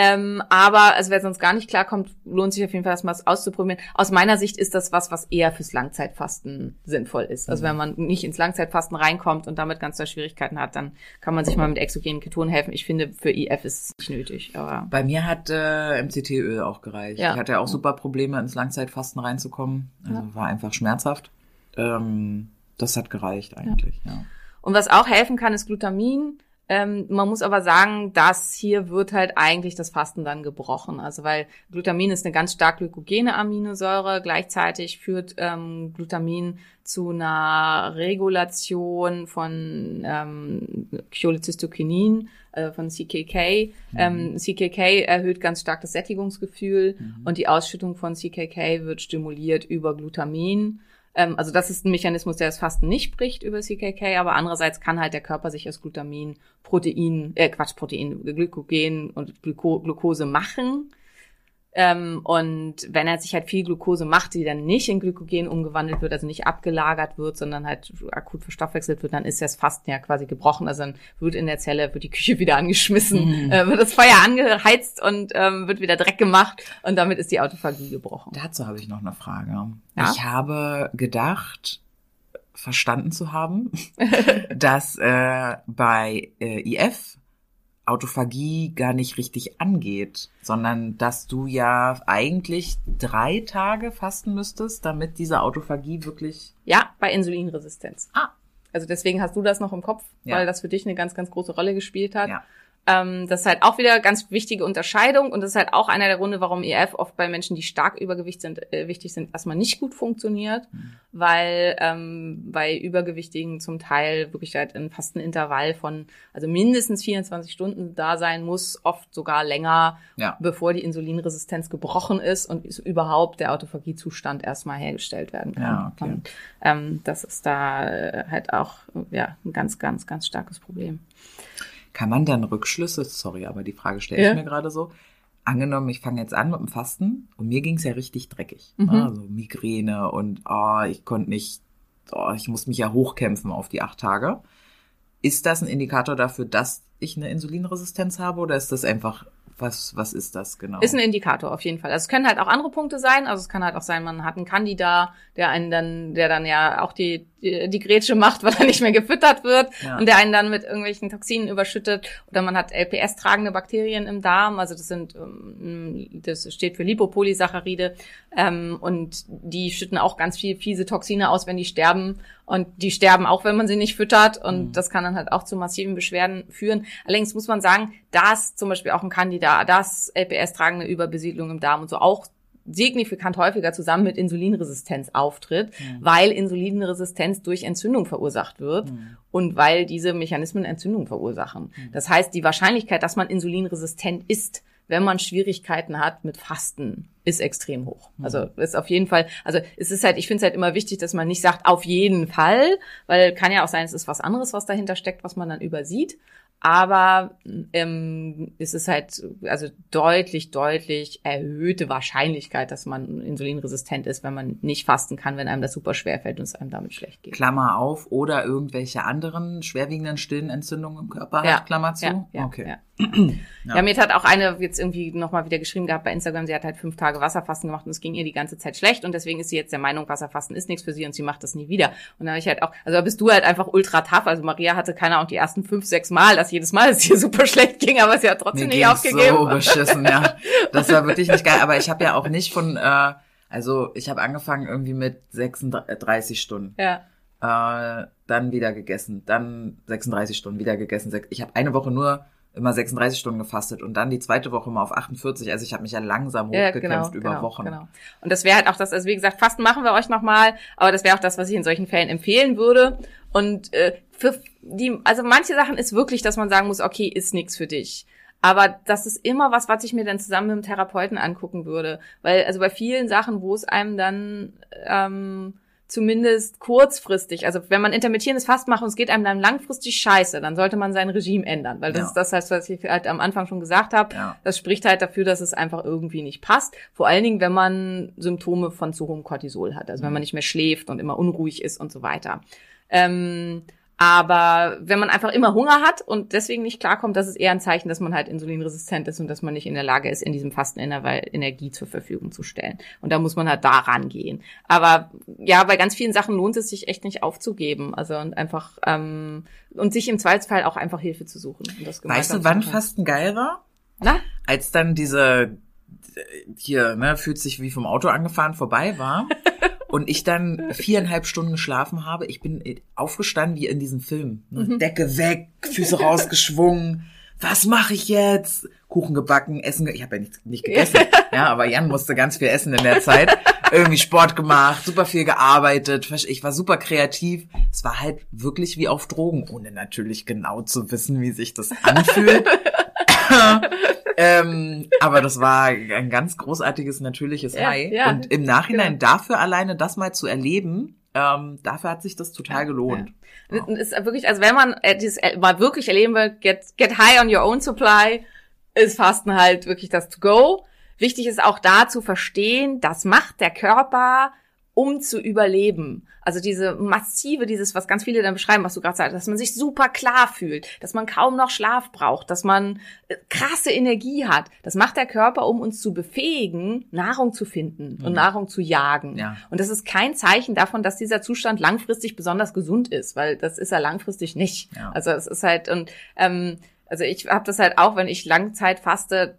Ähm, aber also wer sonst gar nicht klarkommt, lohnt sich auf jeden Fall, das mal auszuprobieren. Aus meiner Sicht ist das was, was eher fürs Langzeitfasten sinnvoll ist. Also Mhm. wenn man nicht ins Langzeitfasten reinkommt und damit ganz doll Schwierigkeiten hat, dann kann man sich mal mit exogenen Ketonen helfen. Ich finde, für IF ist es nicht nötig. Aber Bei mir hat äh, MCT-Öl auch gereicht. Ja. Ich hatte ja auch super Probleme, ins Langzeitfasten reinzukommen. Also Ja. war einfach schmerzhaft. Ähm, das hat gereicht eigentlich, ja. Und was auch helfen kann, ist Glutamin. Ähm, man muss aber sagen, dass hier wird halt eigentlich das Fasten dann gebrochen. Also weil Glutamin ist eine ganz stark glykogene Aminosäure. Gleichzeitig führt ähm, Glutamin zu einer Regulation von ähm, Cholecystokinin, äh, von CKK. Ähm, CKK erhöht ganz stark das Sättigungsgefühl und die Ausschüttung von CKK wird stimuliert über Glutamin. Ähm, also das ist ein Mechanismus, der das Fasten nicht bricht über CKK, aber andererseits kann halt der Körper sich aus Glutamin Protein, äh Quatsch, Protein, Glykogen und Gluko Glucose machen. Ähm, und wenn er sich halt viel Glucose macht, die dann nicht in Glykogen umgewandelt wird, also nicht abgelagert wird, sondern halt akut verstoffwechselt wird, dann ist das Fasten ja quasi gebrochen. Also dann wird in der Zelle, wird die Küche *laughs* wieder angeschmissen, Mhm. äh, wird das Feuer angeheizt und ähm, wird wieder Dreck gemacht und damit ist die Autophagie gebrochen. Dazu habe ich noch eine Frage. Ja? Ich habe gedacht, verstanden zu haben, *laughs* dass äh, bei äh, IF Autophagie gar nicht richtig angeht, sondern dass du ja eigentlich drei Tage fasten müsstest, damit diese Autophagie wirklich. Ja, bei Insulinresistenz. Ah. Also deswegen hast du das noch im Kopf, Ja. weil das für dich eine ganz, ganz große Rolle gespielt hat. Ja. Ähm, das ist halt auch wieder ganz wichtige Unterscheidung und das ist halt auch einer der Gründe, warum EF oft bei Menschen, die stark übergewichtig sind, äh, wichtig sind, erstmal nicht gut funktioniert, Mhm. weil ähm, bei Übergewichtigen zum Teil wirklich halt ein fast ein Intervall von also mindestens 24 Stunden da sein muss, oft sogar länger, Ja. bevor die Insulinresistenz gebrochen ist und ist überhaupt der Autophagiezustand erstmal hergestellt werden kann. Ja, okay. Und ähm, das ist da äh, halt auch ja ein ganz, ganz, ganz starkes Problem. Kann man dann Rückschlüsse, sorry, aber die Frage stelle Ja. ich mir gerade so. Angenommen, ich fange jetzt an mit dem Fasten und mir ging's ja richtig dreckig. Mhm. Ne? Also Migräne und oh, ich konnte nicht, oh, ich muss mich ja hochkämpfen auf die acht Tage. Ist das ein Indikator dafür, dass ich eine Insulinresistenz habe oder ist das einfach, was, was ist das genau? Ist ein Indikator auf jeden Fall. Also es können halt auch andere Punkte sein. Also es kann halt auch sein, man hat einen Candida, der einen dann, der dann ja auch die, die, die Grätsche macht, *laughs* weil er nicht mehr gefüttert wird Ja. und der einen dann mit irgendwelchen Toxinen überschüttet. Oder man hat LPS-tragende Bakterien im Darm. Also das sind, ähm, das steht für Lipopolysaccharide. Ähm, und die schütten auch ganz viel fiese Toxine aus, wenn die sterben. Und die sterben auch, wenn man sie nicht füttert. Und Mhm. das kann dann halt auch zu massiven Beschwerden führen. Allerdings muss man sagen, dass zum Beispiel auch ein Candida, dass LPS-tragende Überbesiedlung im Darm und so auch signifikant häufiger zusammen mit Insulinresistenz auftritt, Mhm. weil Insulinresistenz durch Entzündung verursacht wird Mhm. und weil diese Mechanismen Entzündung verursachen. Mhm. Das heißt, die Wahrscheinlichkeit, dass man insulinresistent ist, wenn man Schwierigkeiten hat mit Fasten, ist extrem hoch. Mhm. Also ist auf jeden Fall, also es ist halt, ich finde es halt immer wichtig, dass man nicht sagt, auf jeden Fall, weil kann ja auch sein, es ist was anderes, was dahinter steckt, was man dann übersieht. Aber ähm, es ist halt also deutlich, deutlich erhöhte Wahrscheinlichkeit, dass man insulinresistent ist, wenn man nicht fasten kann, wenn einem das super schwer fällt und es einem damit schlecht geht. Klammer auf oder irgendwelche anderen schwerwiegenden stillen Entzündungen im Körper Ja, hat, Klammer zu? Ja, ja, okay. ja. Ja. Ja. mir hat auch eine jetzt irgendwie nochmal wieder geschrieben gehabt bei Instagram, sie hat halt fünf Tage Wasserfasten gemacht und es ging ihr die ganze Zeit schlecht und deswegen ist sie jetzt der Meinung, Wasserfasten ist nichts für sie und sie macht das nie wieder. Und da habe ich halt auch, also da bist du halt einfach ultra tough. Also Maria hatte keine Ahnung die ersten fünf, sechs Mal, dass jedes Mal es *laughs* ihr super schlecht ging, aber sie hat trotzdem Mir nicht aufgegeben. so beschissen, ja. *laughs* Das war wirklich nicht geil. Aber ich habe ja auch nicht von, äh, also ich habe angefangen irgendwie mit 36 Stunden. Ja. Äh, dann wieder gegessen, dann 36 Stunden wieder gegessen. Ich habe eine Woche nur immer 36 Stunden gefastet und dann die zweite Woche mal auf 48. Also ich habe mich ja langsam Ja, hochgekämpft genau, über genau, Wochen. Genau. Und das wäre halt auch das, also wie gesagt, Fasten machen wir euch nochmal, aber das wäre auch das, was ich in solchen Fällen empfehlen würde. Und äh, für die, also manche Sachen ist wirklich, dass man sagen muss, okay, ist nichts für dich. Aber das ist immer was, was ich mir dann zusammen mit dem Therapeuten angucken würde. Weil, also bei vielen Sachen, wo es einem dann ähm, zumindest kurzfristig, also wenn man intermittierendes Fasten macht und es geht einem dann langfristig scheiße, dann sollte man sein Regime ändern. Weil das Ja. ist das, heißt, was ich halt am Anfang schon gesagt habe. Ja. Das spricht halt dafür, dass es einfach irgendwie nicht passt. Vor allen Dingen, wenn man Symptome von zu hohem Cortisol hat. Also wenn man nicht mehr schläft und immer unruhig ist und so weiter. Ähm, aber wenn man einfach immer Hunger hat und deswegen nicht klarkommt, das ist eher ein Zeichen, dass man halt insulinresistent ist und dass man nicht in der Lage ist, in diesem Fasten Energie zur Verfügung zu stellen. Und da muss man halt da rangehen. Aber ja, bei ganz vielen Sachen lohnt es sich echt nicht aufzugeben. Also und einfach ähm, und sich im Zweifelsfall auch einfach Hilfe zu suchen. Weißt du, wann. Fasten geil war? Na? Als dann diese hier, ne, fühlt sich wie vom Auto angefahren vorbei war *laughs* und ich dann viereinhalb Stunden geschlafen habe. Ich bin aufgestanden wie in diesem Film. Ne? Mhm. Decke weg, Füße *laughs* rausgeschwungen. Was mache ich jetzt? Kuchen gebacken, Essen. Ge ich habe ja nicht, nicht gegessen. ja, aber Jan musste ganz viel essen in der Zeit. *laughs* Irgendwie Sport gemacht, super viel gearbeitet. Ich war super kreativ. Es war halt wirklich wie auf Drogen, ohne natürlich genau zu wissen, wie sich das anfühlt. *laughs* *laughs* ähm, aber das war ein ganz großartiges, natürliches Ja, High. ja, und im Nachhinein genau. dafür alleine das mal zu erleben, ähm, dafür hat sich das total gelohnt. Ja. Und Ist wirklich, also wenn man äh, dieses äh, mal wirklich erleben will, get, get high on your own supply, ist Fasten halt wirklich das to go. wichtig ist auch da zu verstehen, das macht der Körper, um zu überleben. Also diese massive, dieses, was ganz viele dann beschreiben, was du gerade sagst, dass man sich super klar fühlt, dass man kaum noch Schlaf braucht, dass man äh, krasse Energie hat. Das macht der Körper, um uns zu befähigen, Nahrung zu finden und Nahrung zu jagen. Ja. Und das ist kein Zeichen davon, dass dieser Zustand langfristig besonders gesund ist, weil das ist er langfristig nicht. Ja. Also es ist halt und ähm, also ich habe das halt auch, wenn ich Langzeit faste,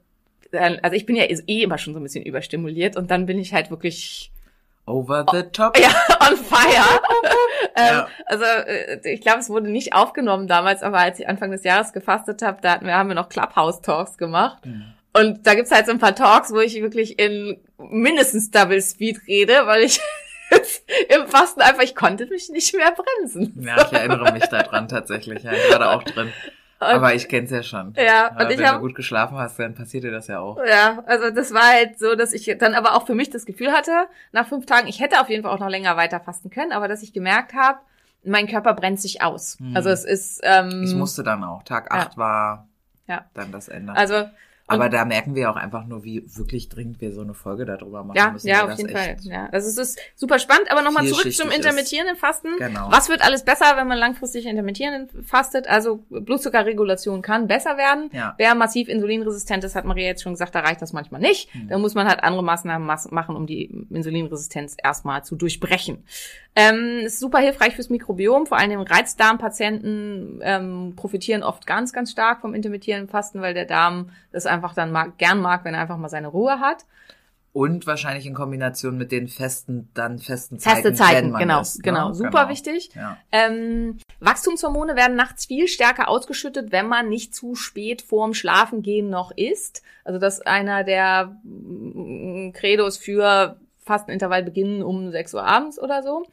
also ich bin ja eh immer schon so ein bisschen überstimuliert und dann bin ich halt wirklich Over the top. ja, *laughs* on fire. *laughs* ähm, Ja. Also äh, ich glaube, es wurde nicht aufgenommen damals, aber als ich Anfang des Jahres gefastet habe, da hatten wir, haben wir noch Clubhouse-Talks gemacht. Mhm. Und da gibt's halt so ein paar Talks, wo ich wirklich in mindestens Double Speed rede, weil ich *laughs* im Fasten einfach, ich konnte mich nicht mehr bremsen. Ja, ich erinnere mich daran tatsächlich. Ja, ich war da auch drin. Aber ich kenn's ja schon. Ja, und ich wenn hab- du gut geschlafen hast, dann passiert dir das ja auch. Ja, also das war halt so, dass ich dann aber auch für mich das Gefühl hatte, nach fünf Tagen, ich hätte auf jeden Fall auch noch länger weiter fasten können, aber dass ich gemerkt habe, mein Körper brennt sich aus. Hm. Also es ist, ähm, Ich musste dann auch. Tag Ja. 8 war Ja. dann das Ende. also Aber da merken wir auch einfach nur, wie wirklich dringend wir so eine Folge darüber machen ja, müssen. ja, auf jeden Fall. Ja, also es ist super spannend, aber nochmal zurück zum ist. intermittierenden Fasten. Genau. Was wird alles besser, wenn man langfristig intermittierend fastet? Also Blutzuckerregulation kann besser werden. Ja. Wer massiv insulinresistent ist, hat Maria jetzt schon gesagt, da reicht das manchmal nicht. Hm. Da muss man halt andere Maßnahmen machen, um die Insulinresistenz erstmal zu durchbrechen. Ähm, ist super hilfreich fürs Mikrobiom, vor allem Reizdarmpatienten ähm, profitieren oft ganz, ganz stark vom intermittierenden Fasten, weil der Darm das einfach dann mag, gern mag, wenn er einfach mal seine Ruhe hat. Und wahrscheinlich in Kombination mit den festen, dann festen Feste Zeiten, Zeiten, wenn man genau, isst, ne? genau, super Genau. wichtig. Ja. Ähm, Wachstumshormone werden nachts viel stärker ausgeschüttet, wenn man nicht zu spät vorm Schlafengehen noch isst. Also das ist einer der mm, Credos für Fastenintervall beginnen um 6 Uhr abends oder so.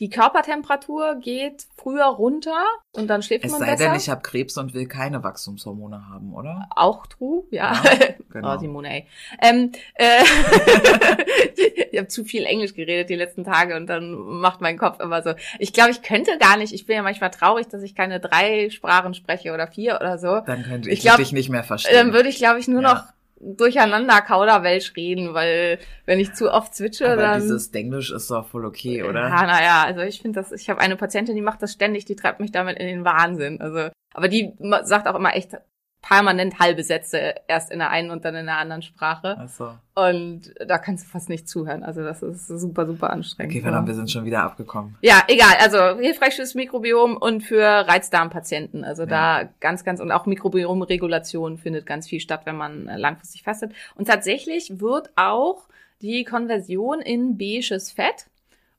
Die Körpertemperatur geht früher runter und dann schläft Es man sei besser. denn, ich habe Krebs und will keine Wachstumshormone haben, oder? auch true, ja. Ja, *laughs* genau. Oh, Simone, ey. Ähm, äh, *laughs* ich habe zu viel Englisch geredet die letzten Tage und dann macht mein Kopf immer so. Ich glaube, ich könnte gar nicht. Ich bin ja manchmal traurig, dass ich keine drei Sprachen spreche oder vier oder so. Dann könnte Ich ich, glaub, dich nicht mehr verstehen. Dann würde ich, glaube ich, nur Ja. noch durcheinander Kauderwelsch reden, weil wenn ich zu oft switche, Aber dann. dieses Denglisch ist doch voll okay, oder? Ja, naja, also ich finde das, ich habe eine Patientin, die macht das ständig, die treibt mich damit in den Wahnsinn. Also, aber die sagt auch immer echt permanent halbe Sätze, erst in der einen und dann in der anderen Sprache. Achso. Und da kannst du fast nicht zuhören. Also das ist super, super anstrengend. Okay, verdammt, wir sind schon wieder abgekommen. Ja, egal. Also hilfreich fürs Mikrobiom und für Reizdarmpatienten. Also da ganz, ganz und auch Mikrobiomregulation findet ganz viel statt, wenn man langfristig fastet. Und tatsächlich wird auch die Konversion in beiges Fett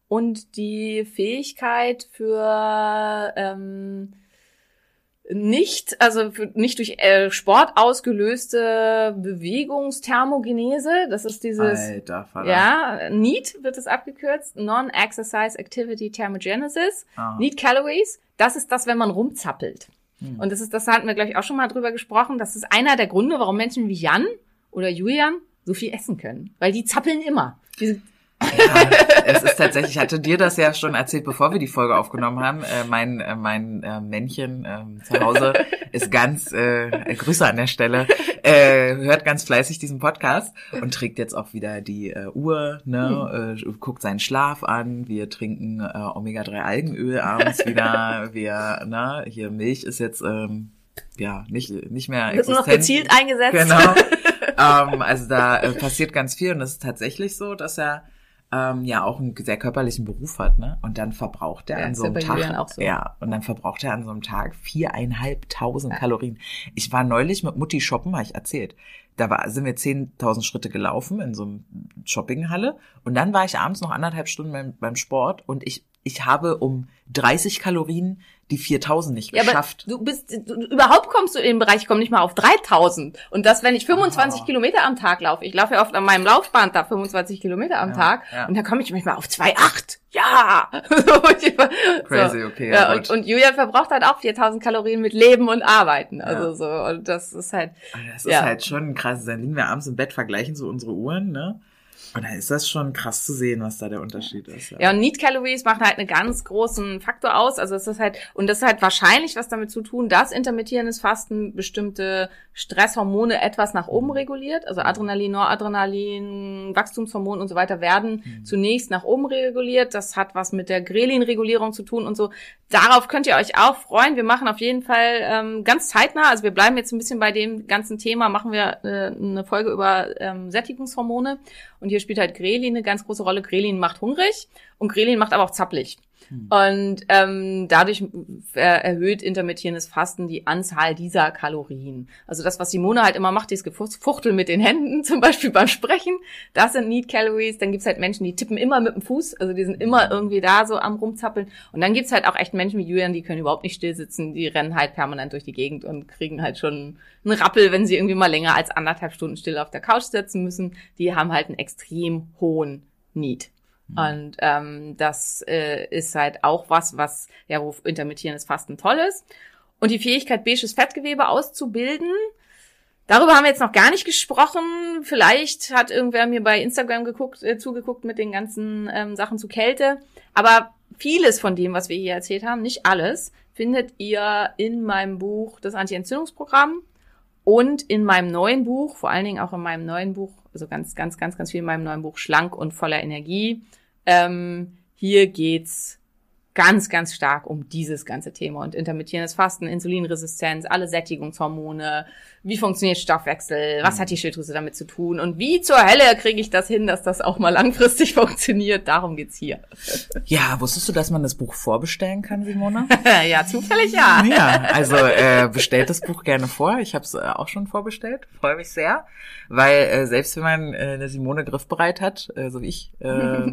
und die Fähigkeit für ähm, nicht, also für, nicht durch äh, Sport ausgelöste Bewegungsthermogenese, das ist dieses Alter, Vater. ja, NEAT wird es abgekürzt, Non-Exercise Activity Thermogenesis. Ah. Need Calories, das ist das, wenn man rumzappelt. Hm. Und das ist, das hatten wir, glaube ich, auch schon mal drüber gesprochen. Das ist einer der Gründe, warum Menschen wie Jan oder Julian so viel essen können. Weil die zappeln immer. Die, Ja, es ist tatsächlich, ich hatte dir das ja schon erzählt, bevor wir die Folge aufgenommen haben. Äh, mein äh, mein äh, Männchen ähm, zu Hause ist ganz, äh, äh, Grüße an der Stelle, äh, hört ganz fleißig diesen Podcast und trägt jetzt auch wieder die äh, Uhr, ne, äh, guckt seinen Schlaf an. Wir trinken äh, Omega-3 Algenöl abends wieder. Wir, ne, hier Milch ist jetzt ähm, ja nicht nicht mehr wird nur noch existent. gezielt eingesetzt. Genau. ähm, also da äh, passiert ganz viel und es ist tatsächlich so, dass er ähm, ja auch einen sehr körperlichen Beruf hat, ne? Und dann verbraucht er Ja, an so ja einem Tag, so. ja, und dann verbraucht er an so einem Tag viereinhalbtausend Kalorien. Ich war neulich mit Mutti shoppen, habe ich erzählt. Da war, sind wir 10.000 Schritte gelaufen in so einem Shoppinghalle und dann war ich abends noch anderthalb Stunden beim, beim Sport und ich ich habe um 30 Kalorien die 4000 nicht Ja, geschafft. du bist, du, überhaupt kommst du in den Bereich, ich komme nicht mal auf 3000. Und das, wenn ich 25 Ah. Kilometer am Tag laufe. Ich laufe ja oft an meinem Laufband da 25 Kilometer am Ja, Tag. ja. Und da komme ich manchmal auf 2,8. Ja! *laughs* So. Crazy, okay, Ja, ja, und, und Julian verbraucht halt auch 4000 Kalorien mit Leben und Arbeiten. Also so, und das ist halt, Das ist Ja. halt schon krass. Dann liegen wir abends im Bett, vergleichen so unsere Uhren, ne? Und da ist das schon krass zu sehen, was da der Unterschied ist. Ja, und Need Calories machen halt einen ganz großen Faktor aus. Also es ist halt, und das ist halt wahrscheinlich was damit zu tun, dass intermittierendes Fasten bestimmte Stresshormone etwas nach oben reguliert. Also Adrenalin, Noradrenalin, Wachstumshormon und so weiter werden Mhm. zunächst nach oben reguliert. Das hat was mit der Grelin-Regulierung zu tun und so. Darauf könnt ihr euch auch freuen. Wir machen auf jeden Fall ähm, ganz zeitnah, also wir bleiben jetzt ein bisschen bei dem ganzen Thema, machen wir äh, eine Folge über ähm, Sättigungshormone. Und hier spielt halt Grelin eine ganz große Rolle. Grelin macht hungrig und Grelin macht aber auch zappelig. Und ähm, dadurch äh, erhöht intermittierendes Fasten die Anzahl dieser Kalorien. Also das, was Simone halt immer macht, dieses Gefuchtel mit den Händen, *laughs* zum Beispiel beim Sprechen, das sind Need Calories. Dann gibt's halt Menschen, die tippen immer mit dem Fuß, also die sind immer irgendwie da so am rumzappeln. Und dann gibt's halt auch echt Menschen wie Julian, die können überhaupt nicht still sitzen, die rennen halt permanent durch die Gegend und kriegen halt schon einen Rappel, wenn sie irgendwie mal länger als anderthalb Stunden still auf der Couch sitzen müssen. Die haben halt einen extrem hohen Need. Und ähm, das äh, ist halt auch was, was ja, wo intermittierendes Fasten toll ist. Und die Fähigkeit, beiges Fettgewebe auszubilden, darüber haben wir jetzt noch gar nicht gesprochen. Vielleicht hat irgendwer mir bei Instagram geguckt, äh, zugeguckt mit den ganzen ähm, Sachen zu Kälte. Aber vieles von dem, was wir hier erzählt haben, nicht alles, findet ihr in meinem Buch Das Anti-Entzündungsprogramm und in meinem neuen Buch, vor allen Dingen auch in meinem neuen Buch, also ganz, ganz, ganz, ganz viel in meinem neuen Buch Schlank und voller Energie. Ähm, hier geht's ganz, ganz stark um dieses ganze Thema und intermittierendes Fasten, Insulinresistenz, alle Sättigungshormone, wie funktioniert Stoffwechsel, was hat die Schilddrüse damit zu tun und wie zur Hölle kriege ich das hin, dass das auch mal langfristig *laughs* funktioniert. Darum geht's hier. *laughs* Ja, wusstest du, dass man das Buch vorbestellen kann, Simone? *laughs* ja, zufällig ja. Ja, also äh, bestellt das Buch gerne vor. Ich habe es äh, auch schon vorbestellt. Freue mich sehr, weil äh, selbst wenn man äh, eine Simone griffbereit hat, äh, so wie ich, äh,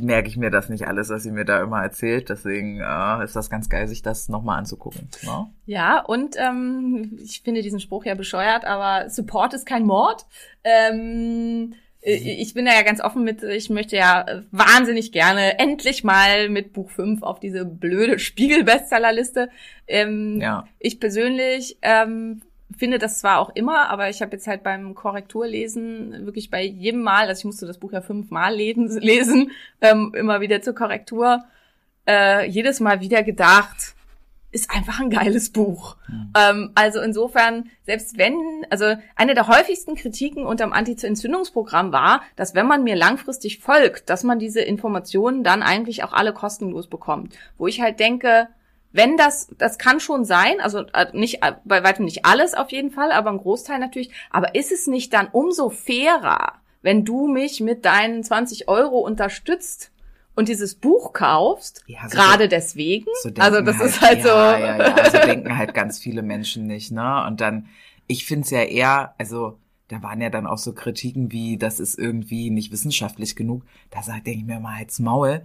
merke ich mir das nicht alles, was sie mir da immer erzählt. Deswegen äh, ist das ganz geil, sich das nochmal anzugucken. Ne? Ja, und ähm, ich finde diesen Spruch ja bescheuert, aber Support ist kein Mord. Ähm, äh, ich bin da ja ganz offen mit, ich möchte ja wahnsinnig gerne endlich mal mit Buch 5 auf diese blöde Spiegel-Bestsellerliste. Ähm, Ja. Ich persönlich ähm, finde das zwar auch immer, aber ich habe jetzt halt beim Korrekturlesen wirklich bei jedem Mal, also ich musste das Buch ja fünfmal lesen, lesen ähm, immer wieder zur Korrektur, äh, jedes Mal wieder gedacht, ist einfach ein geiles Buch. Ähm, also insofern, selbst wenn, also eine der häufigsten Kritiken unterm Anti-Entzündungsprogramm war, dass wenn man mir langfristig folgt, dass man diese Informationen dann eigentlich auch alle kostenlos bekommt. Wo ich halt denke, wenn das, das kann schon sein, also äh, nicht, äh, bei weitem nicht alles auf jeden Fall, aber ein Großteil natürlich, aber ist es nicht dann umso fairer, wenn du mich mit deinen 20 Euro unterstützt und dieses Buch kaufst, Ja, so gerade deswegen? So also das ist halt ja, so. Ja, ja, so denken halt *laughs* ganz viele Menschen nicht, ne? Und dann, ich find's ja eher, also da waren ja dann auch so Kritiken wie, das ist irgendwie nicht wissenschaftlich genug. Da sag- denke ich mir mal, halt's Maul.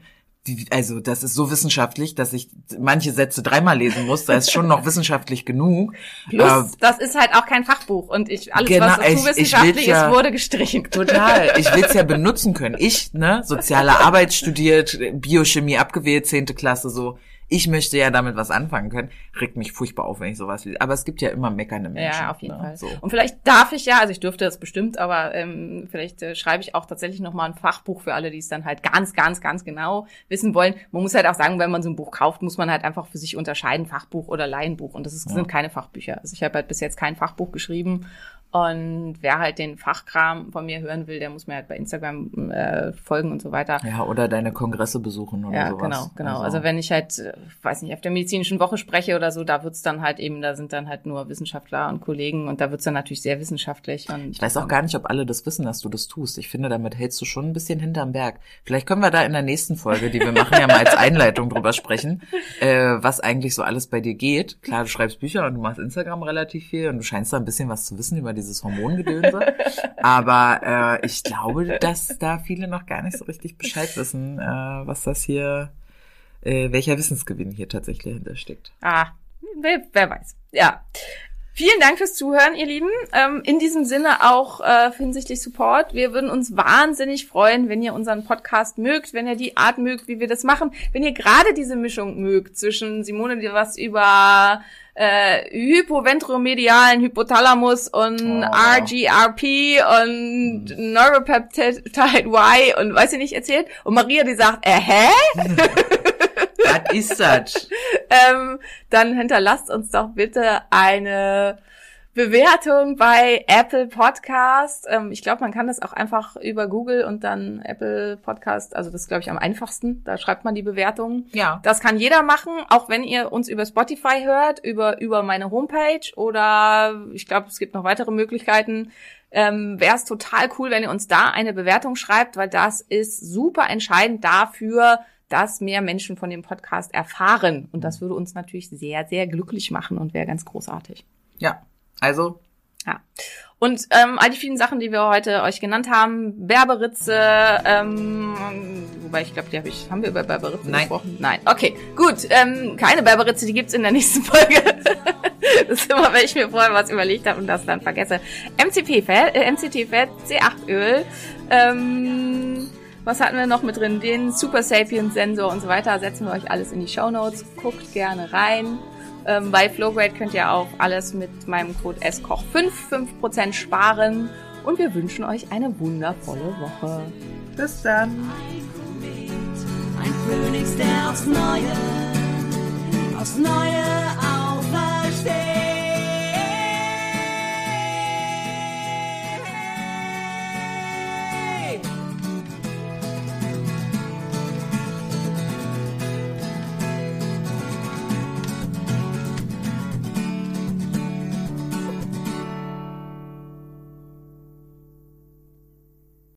Die, also das ist so wissenschaftlich, dass ich manche Sätze dreimal lesen muss. Da ist schon noch *laughs* wissenschaftlich genug. Plus, Äh, das ist halt auch kein Fachbuch und ich alles, Genau, was ich- dazu ich wissenschaftlich will's ja- ist, wurde gestrichen. Total. Ich will's ja *laughs* benutzen können. Ich, ne, soziale Arbeit studiert, Biochemie abgewählt, zehnte Klasse, so. Ich möchte ja damit was anfangen können. Regt mich furchtbar auf, wenn ich sowas lese. Aber es gibt ja immer meckernde Menschen. Ja, auf jeden ne? Fall. So. Und vielleicht darf ich ja, also ich dürfte das bestimmt, aber ähm, vielleicht äh, schreibe ich auch tatsächlich nochmal ein Fachbuch für alle, die es dann halt ganz, ganz, ganz genau wissen wollen. Man muss halt auch sagen, wenn man so ein Buch kauft, muss man halt einfach für sich unterscheiden, Fachbuch oder Laienbuch. Und das ist, sind keine Fachbücher. Also ich habe halt bis jetzt kein Fachbuch geschrieben. Und wer halt den Fachkram von mir hören will, der muss mir halt bei Instagram äh, folgen und so weiter. Ja, oder deine Kongresse besuchen oder Ja, sowas. genau, genau. Also, wenn ich halt, äh, weiß nicht, auf der medizinischen Woche spreche oder so, da wird's dann halt eben, da sind dann halt nur Wissenschaftler und Kollegen und da wird's dann natürlich sehr wissenschaftlich. Und, Ich weiß auch gar nicht, ob alle das wissen, dass du das tust. Ich finde, damit hältst du schon ein bisschen hinterm Berg. Vielleicht können wir da in der nächsten Folge, die wir machen, ja mal als Einleitung drüber sprechen, äh, was eigentlich so alles bei dir geht. Klar, du schreibst Bücher und du machst Instagram relativ viel und du scheinst da ein bisschen was zu wissen über dieses Hormongedönse. Aber äh, ich glaube, dass da viele noch gar nicht so richtig Bescheid wissen, äh, was das hier, äh, welcher Wissensgewinn hier tatsächlich hintersteckt. Ah, wer, wer weiß. Ja. Vielen Dank fürs Zuhören, ihr Lieben. Ähm, in diesem Sinne auch äh, hinsichtlich Support. Wir würden uns wahnsinnig freuen, wenn ihr unseren Podcast mögt, wenn ihr die Art mögt, wie wir das machen. Wenn ihr gerade diese Mischung mögt zwischen Simone, die was über äh, hypoventromedialen Hypothalamus und Oh. RGRP und Neuropeptide Y und weiß ich nicht erzählt. Und Maria, die sagt, äh, hä? *laughs* Was ist das? ähm, dann hinterlasst uns doch bitte eine Bewertung bei Apple Podcast. Ähm, ich glaube, man kann das auch einfach über Google und dann Apple Podcast, also das ist, glaube ich, am einfachsten. Da schreibt man die Bewertung. Ja. Das kann jeder machen, auch wenn ihr uns über Spotify hört, über, über meine Homepage oder ich glaube, es gibt noch weitere Möglichkeiten. Ähm, Wäre es total cool, wenn ihr uns da eine Bewertung schreibt, weil das ist super entscheidend dafür, dass mehr Menschen von dem Podcast erfahren. Und das würde uns natürlich sehr, sehr glücklich machen und wäre ganz großartig. Ja. Also, Ja. Und ähm, all die vielen Sachen, die wir heute euch genannt haben, Berberitze, ähm, wobei ich glaube, die habe ich, haben wir über Berberitze Nein. gesprochen? Nein. Okay, gut. Ähm, keine Berberitze, die gibt's in der nächsten *laughs* Folge. das ist immer, wenn ich mir vorher was überlegt habe und das dann vergesse. MCP-Fett, äh, MCT-Fett, C8-Öl, ähm, was hatten wir noch mit drin? Den Super Sapiens Sensor und so weiter. Setzen wir euch alles in die Show Notes. Guckt gerne rein. Ähm, bei Flowgrade könnt ihr auch alles mit meinem Code SKOCH5 5% sparen. Und wir wünschen euch eine wundervolle Woche. bis dann. Ein Phönix, der aufs Neue, aufs Neue